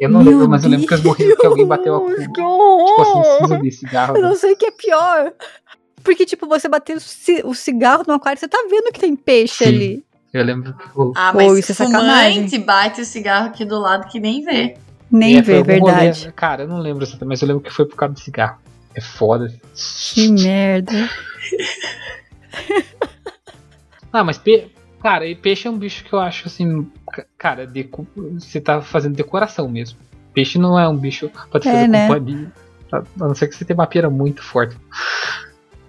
Eu não Meu lembro, mas eu lembro que eles morreram porque alguém bateu a, que tipo assim, cinza de cigarro. Eu não sei o que é pior. Porque, tipo, você bater o ci- o cigarro no aquário, você tá vendo que tem peixe Sim. ali. Eu lembro que. Ah, Pô, mas isso é sacanagem. fumante bate o cigarro aqui do lado que nem vê. Nem É, rolê. verdade. Cara, eu não lembro exatamente, mas eu lembro que foi por causa do cigarro. É foda. Que merda. Ah, mas pe... cara, e peixe é um bicho que eu acho assim, ca- cara, deco... você tá fazendo decoração mesmo. Peixe não é um bicho pra te É, fazer né? companhia. A a não ser que você tenha uma pira muito forte.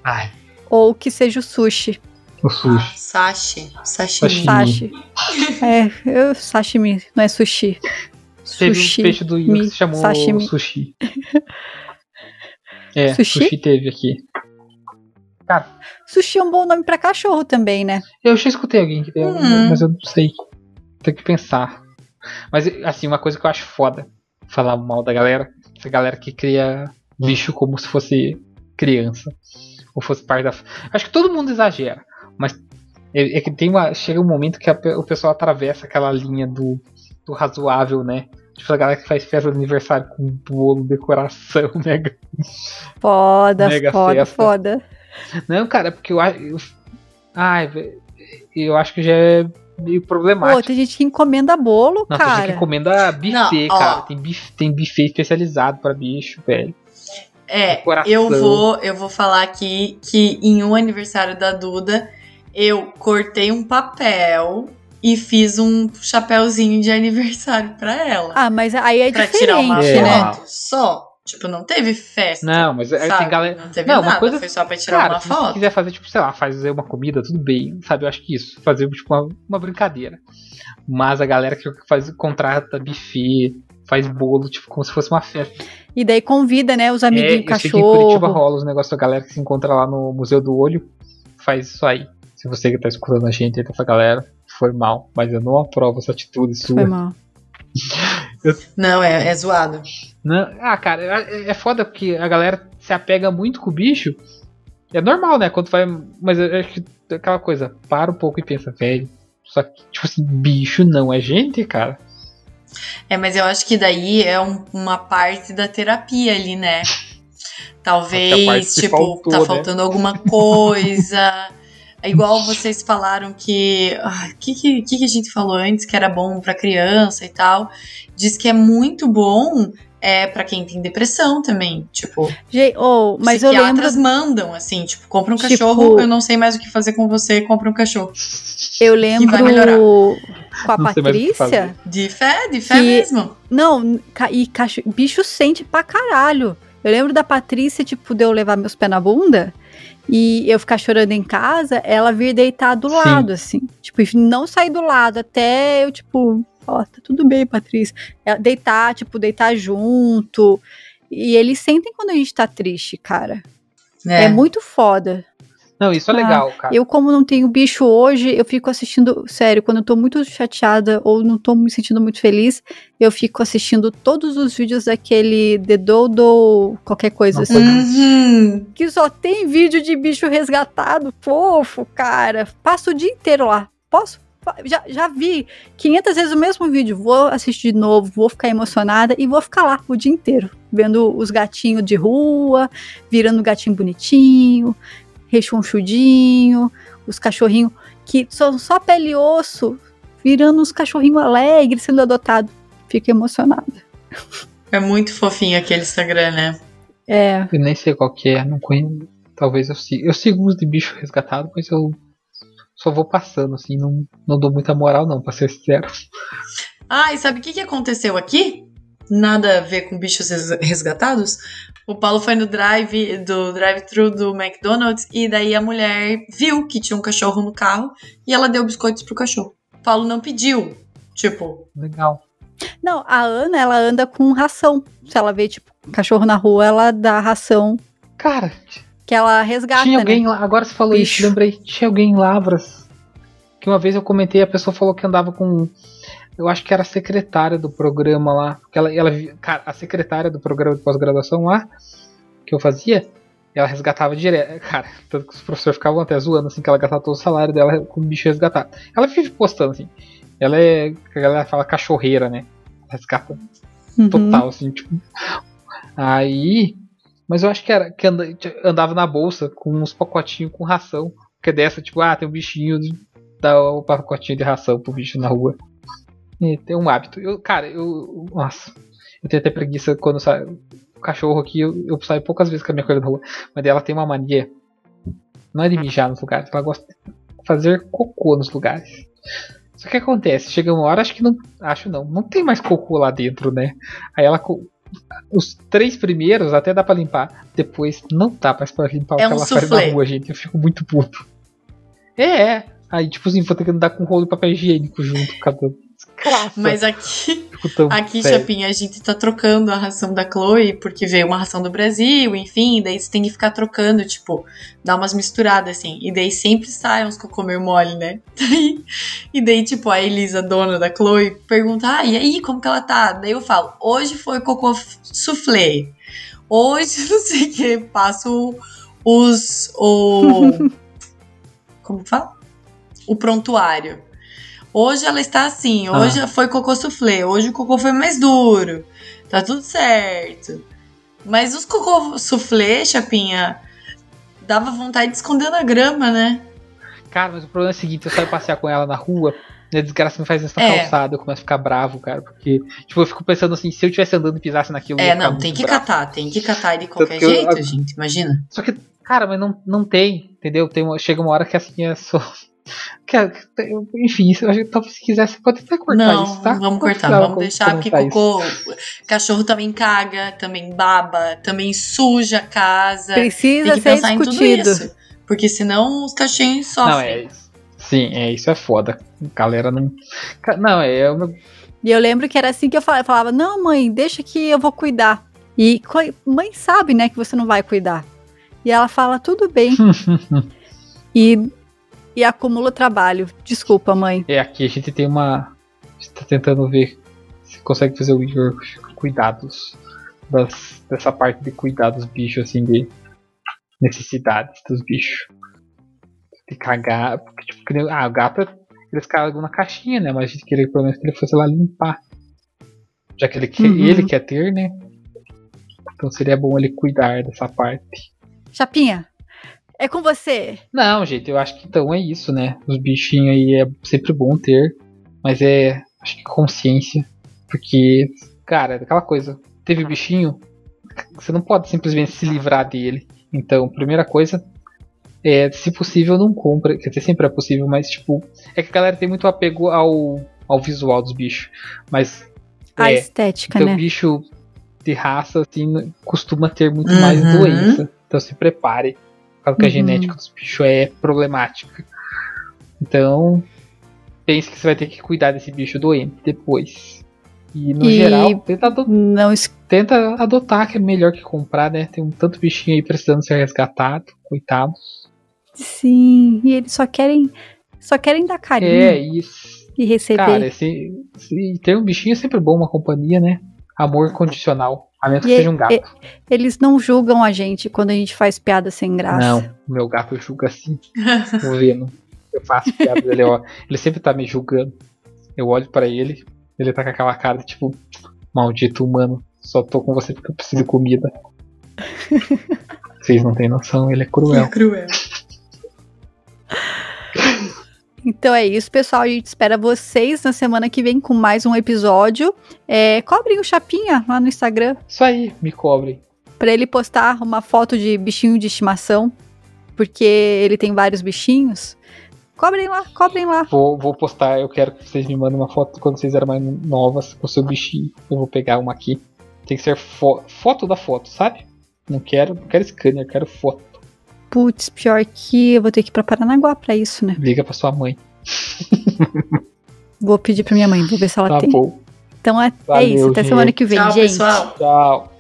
Ai, Ou que seja o sushi. o sushi. Sashi. Sashimi. Sashimi. Sashi. É, eu, sashimi, não é sushi. Teve Sushi. um peixe do Igor que se chamou sashimi. sushi. É, Sushi? sushi? teve aqui. Cara, Sushi é um bom nome pra cachorro também, né? eu já escutei alguém que deu, Hum. mas eu não sei. Tem que pensar. Mas, assim, uma coisa que eu acho foda. falar mal da galera. Essa galera que cria bicho como se fosse criança. Ou fosse parte da. Acho que todo mundo exagera. Mas é, é que tem uma. Chega um momento que a, o pessoal atravessa aquela linha do, do razoável, né? Tipo, a galera que faz festa de aniversário com bolo, decoração, mega. Foda, Mega foda, festa. foda. Não, cara, porque eu acho. Eu, ai, eu acho que já é meio Pô, problemático. tem gente que encomenda bolo, Nossa, a gente cara. encomenda buffet, Não, cara. Tem, bif, tem buffet especializado pra bicho, velho. É, Decoração. eu vou, eu vou falar aqui que em um aniversário da Duda, eu cortei um papel e fiz um chapéuzinho de aniversário pra ela. Ah, mas aí é pra diferente, tirar uma É. né? foto só. Tipo, não teve festa. Não, mas aí sabe? tem galera. Não teve Não, uma nada, coisa- foi só pra tirar Cara, uma se foto. quiser fazer, tipo, sei lá, fazer uma comida, tudo bem, sabe? Eu acho que isso. Fazer, tipo, uma, uma brincadeira. Mas a galera que faz, contrata buffet, faz bolo, tipo, como se fosse uma festa. E daí convida, né, os É, amiguinhos eu sei que em Curitiba cachorro. rola os negócios da galera que se encontra lá no Museu do Olho. Faz isso aí. Se você que tá escutando a gente aí dessa galera, foi mal. Mas eu não aprovo essa atitude sua. Foi mal. Não, é, é zoado. Não, ah, cara, é, é foda porque a galera se apega muito com o bicho. É normal, né? Quando vai. Mas eu acho que é aquela coisa, para um pouco e pensa, velho. Só que, tipo assim, bicho não é gente, cara. É, mas eu acho que daí é um- uma parte da terapia ali, né? Talvez, tipo, faltou, tá né? faltando alguma coisa. É igual vocês falaram que. O que, que, que que a gente falou antes que era bom pra criança e tal? Diz que é muito bom é, para quem tem depressão também. Tipo, Gente, oh, mas eu lembro, psiquiatras mandam, assim, tipo, compra um Tipo- cachorro, eu não sei mais o que fazer com você, compra um cachorro. eu vai lembro melhorar. com a Não Patrícia. De fé, de fé Que- mesmo. Não, ca- e cacho- bicho sente pra caralho. Eu lembro da Patrícia, tipo, de eu levar meus pés na bunda e eu ficar chorando em casa, ela vir deitar do Sim. lado, assim. Tipo, não sair do lado até eu, tipo, ó, tá tudo bem, Patrícia. Ela deitar, tipo, deitar junto. E eles sentem quando a gente tá triste, cara. É, muito foda. Não, isso é Ah, legal, cara. Eu, como não tenho bicho hoje, eu fico assistindo. Sério, quando eu tô muito chateada ou não tô me sentindo muito feliz, eu fico assistindo todos os vídeos daquele The Dodo, qualquer coisa Nossa. assim. Uhum. Que só tem vídeo de bicho resgatado, fofo, cara. Passo o dia inteiro lá. Posso? Já, já vi 500 vezes o mesmo vídeo. Vou assistir de novo, vou ficar emocionada e vou ficar lá o dia inteiro. Vendo os gatinhos de rua, virando gatinho bonitinho, rechonchudinho, os cachorrinhos que são só pele e osso, virando uns cachorrinhos alegres sendo adotados. Fico emocionada. É muito fofinho aquele Instagram, né? É, Eu nem sei qual que é, não conheço. Talvez eu siga. Eu sigo uns de bicho resgatado, mas eu só vou passando, assim, não, não dou muita moral, não, pra ser sincero. Ah, e sabe o que, que aconteceu aqui? Nada a ver com bichos res- resgatados. O Paulo foi no drive do drive-thru do McDonald's e daí a mulher viu que tinha um cachorro no carro e ela deu biscoitos pro cachorro. O Paulo não pediu. Tipo, Legal. Não, a Ana, ela anda com ração. Se ela vê, tipo, cachorro na rua, ela dá ração Cara, que ela resgata, tinha alguém né? lá, agora você falou Bicho. isso, lembrei, tinha alguém em Lavras. Que uma vez eu comentei, a pessoa falou que andava com. Eu acho que era a secretária do programa lá. Porque ela, ela, cara, a secretária do programa de pós-graduação lá, que eu fazia, ela resgatava direto. Cara, tanto que os professores ficavam até zoando, assim, que ela gastava todo o salário dela com bicho resgatado. Ela vive postando, assim. Ela é. A galera fala cachorreira, né? Resgata Uhum. total, assim, tipo. Aí. Mas eu acho que era que anda- andava na bolsa com uns pacotinhos com ração. Que é dessa, tipo, ah, tem um bichinho, dá o pacotinho de ração pro bicho na rua. E tem um hábito. Eu, cara, eu. Nossa. Eu tenho até preguiça quando sai. O cachorro aqui, eu, eu saio poucas vezes com a minha coisa na rua. Mas ela tem uma mania. Não é de mijar nos lugares, ela gosta de fazer cocô nos lugares. Só que acontece, chega uma hora, acho que não. Acho não, não tem mais cocô lá dentro, né? Aí ela. Os três primeiros até dá pra limpar. Depois não dá mais pra limpar o É que um ela faz soufflé. na rua, gente. Eu fico muito puto. É, é. Aí, tipo assim, vou ter que andar com rolo de papel higiênico junto por Mas aqui, aqui. Chapinha, a gente tá trocando a ração da Chloe, porque veio uma ração do Brasil, enfim, daí você tem que ficar trocando, tipo, dar umas misturadas, assim. E daí sempre sai uns cocô meio mole, né? Daí- e daí, tipo, a Elisa, dona da Chloe, pergunta, ah, e aí, como que ela tá? Daí eu falo, hoje foi cocô soufflé. Hoje, não sei o que, passo os. O. como fala? O prontuário. Hoje ela está assim, Ah. hoje foi cocô soufflé, hoje o cocô foi mais duro. Tá tudo certo. Mas os cocô soufflé, Chapinha, dava vontade de esconder na grama, né? Cara, mas o problema é o seguinte, eu saio passear com ela na rua, a desgraça me faz nessa É. calçada, eu começo a ficar bravo, cara, porque, tipo, eu fico pensando assim, se eu estivesse andando e pisasse naquilo, eu É, não, tem que bravo. catar, tem que catar de qualquer que eu- jeito, gente, imagina. Só que, cara, mas não, não tem, entendeu? Tem uma- chega uma hora que assim é só. Que, é- eu- enfim, eu talvez se quiser, você pode até cortar não, isso, tá? vamos cortar, vamos deixar, porque isso. cocô, cachorro também caga, também baba, também suja a casa. Precisa tem que ser pensar em tudo discutido. isso. Porque senão os cachorrinhos sofrem. Não, é isso. Sim, é, isso é foda. Galera não. Não, é. o meu- E eu lembro que era assim que eu falava, eu falava, não, mãe, deixa que eu vou cuidar. E mãe sabe, né, que você não vai cuidar. E ela fala, tudo bem. e, e acumula trabalho. Desculpa, mãe. É, aqui a gente tem uma. A gente tá tentando ver se consegue fazer o Igor cuidados das, dessa parte de cuidar dos bichos, assim, de necessidades dos bichos. De cagar. Porque, tipo, que nem- ah, o gato eles cagam na caixinha, né? Mas a gente queria pelo menos que ele fosse lá limpar. Já que ele, quer, Uhum. ele quer ter, né? Então seria bom ele cuidar dessa parte. Chapinha, é com você. Não, gente, eu acho que então é isso, né? Os bichinhos aí é sempre bom ter, mas é, acho que consciência, porque, cara, é aquela coisa, teve bichinho, você não pode simplesmente se livrar dele. Então, primeira coisa é, se possível, não compra, quer dizer, sempre é possível, mas tipo, é que a galera tem muito apego ao, ao visual dos bichos, mas A é, estética, então, né? bicho de raça, assim, costuma ter muito Uhum. mais doença. Então se prepare. Por causa que a Uhum. genética dos bichos é problemática. Então, pense que você vai ter que cuidar desse bicho doente depois. E no E- geral, tenta, ado- Não es- tenta adotar, que é melhor que comprar, né? Tem um tanto bichinho aí precisando ser resgatado, coitados. Sim, e eles só querem só querem dar carinho É isso. e receber. Cara, esse, esse- ter um bichinho é sempre bom, uma companhia, né? Amor condicional. A menos que E- seja um gato. e- Eles não julgam a gente quando a gente faz piada sem graça. Não, o meu gato julga assim. Tô vendo. Eu faço piada dele, ó. Ele sempre tá me julgando. Eu olho pra ele, ele tá com aquela cara tipo, maldito humano, só tô com você porque eu preciso de comida. Vocês não têm noção, ele é cruel. cruel. Então é isso, pessoal. A gente espera vocês na semana que vem com mais um episódio. É, cobrem o Chapinha lá no Instagram Isso aí, me cobrem. pra ele postar uma foto de bichinho de estimação, porque ele tem vários bichinhos. Cobrem lá, cobrem lá. Vou, vou postar, eu quero que vocês me mandem uma foto quando vocês eram mais novas com o seu bichinho. Eu vou pegar uma aqui. Tem que ser fo- foto da foto, sabe? Não quero, não quero scanner, quero foto. Putz, pior que eu vou ter que ir pra Paranaguá pra isso, né? Liga pra sua mãe. Vou pedir pra minha mãe, vou ver se ela Tá tem. bom. Então é, é Valeu, isso, até gente. semana que vem, Tchau, gente. pessoal. Tchau.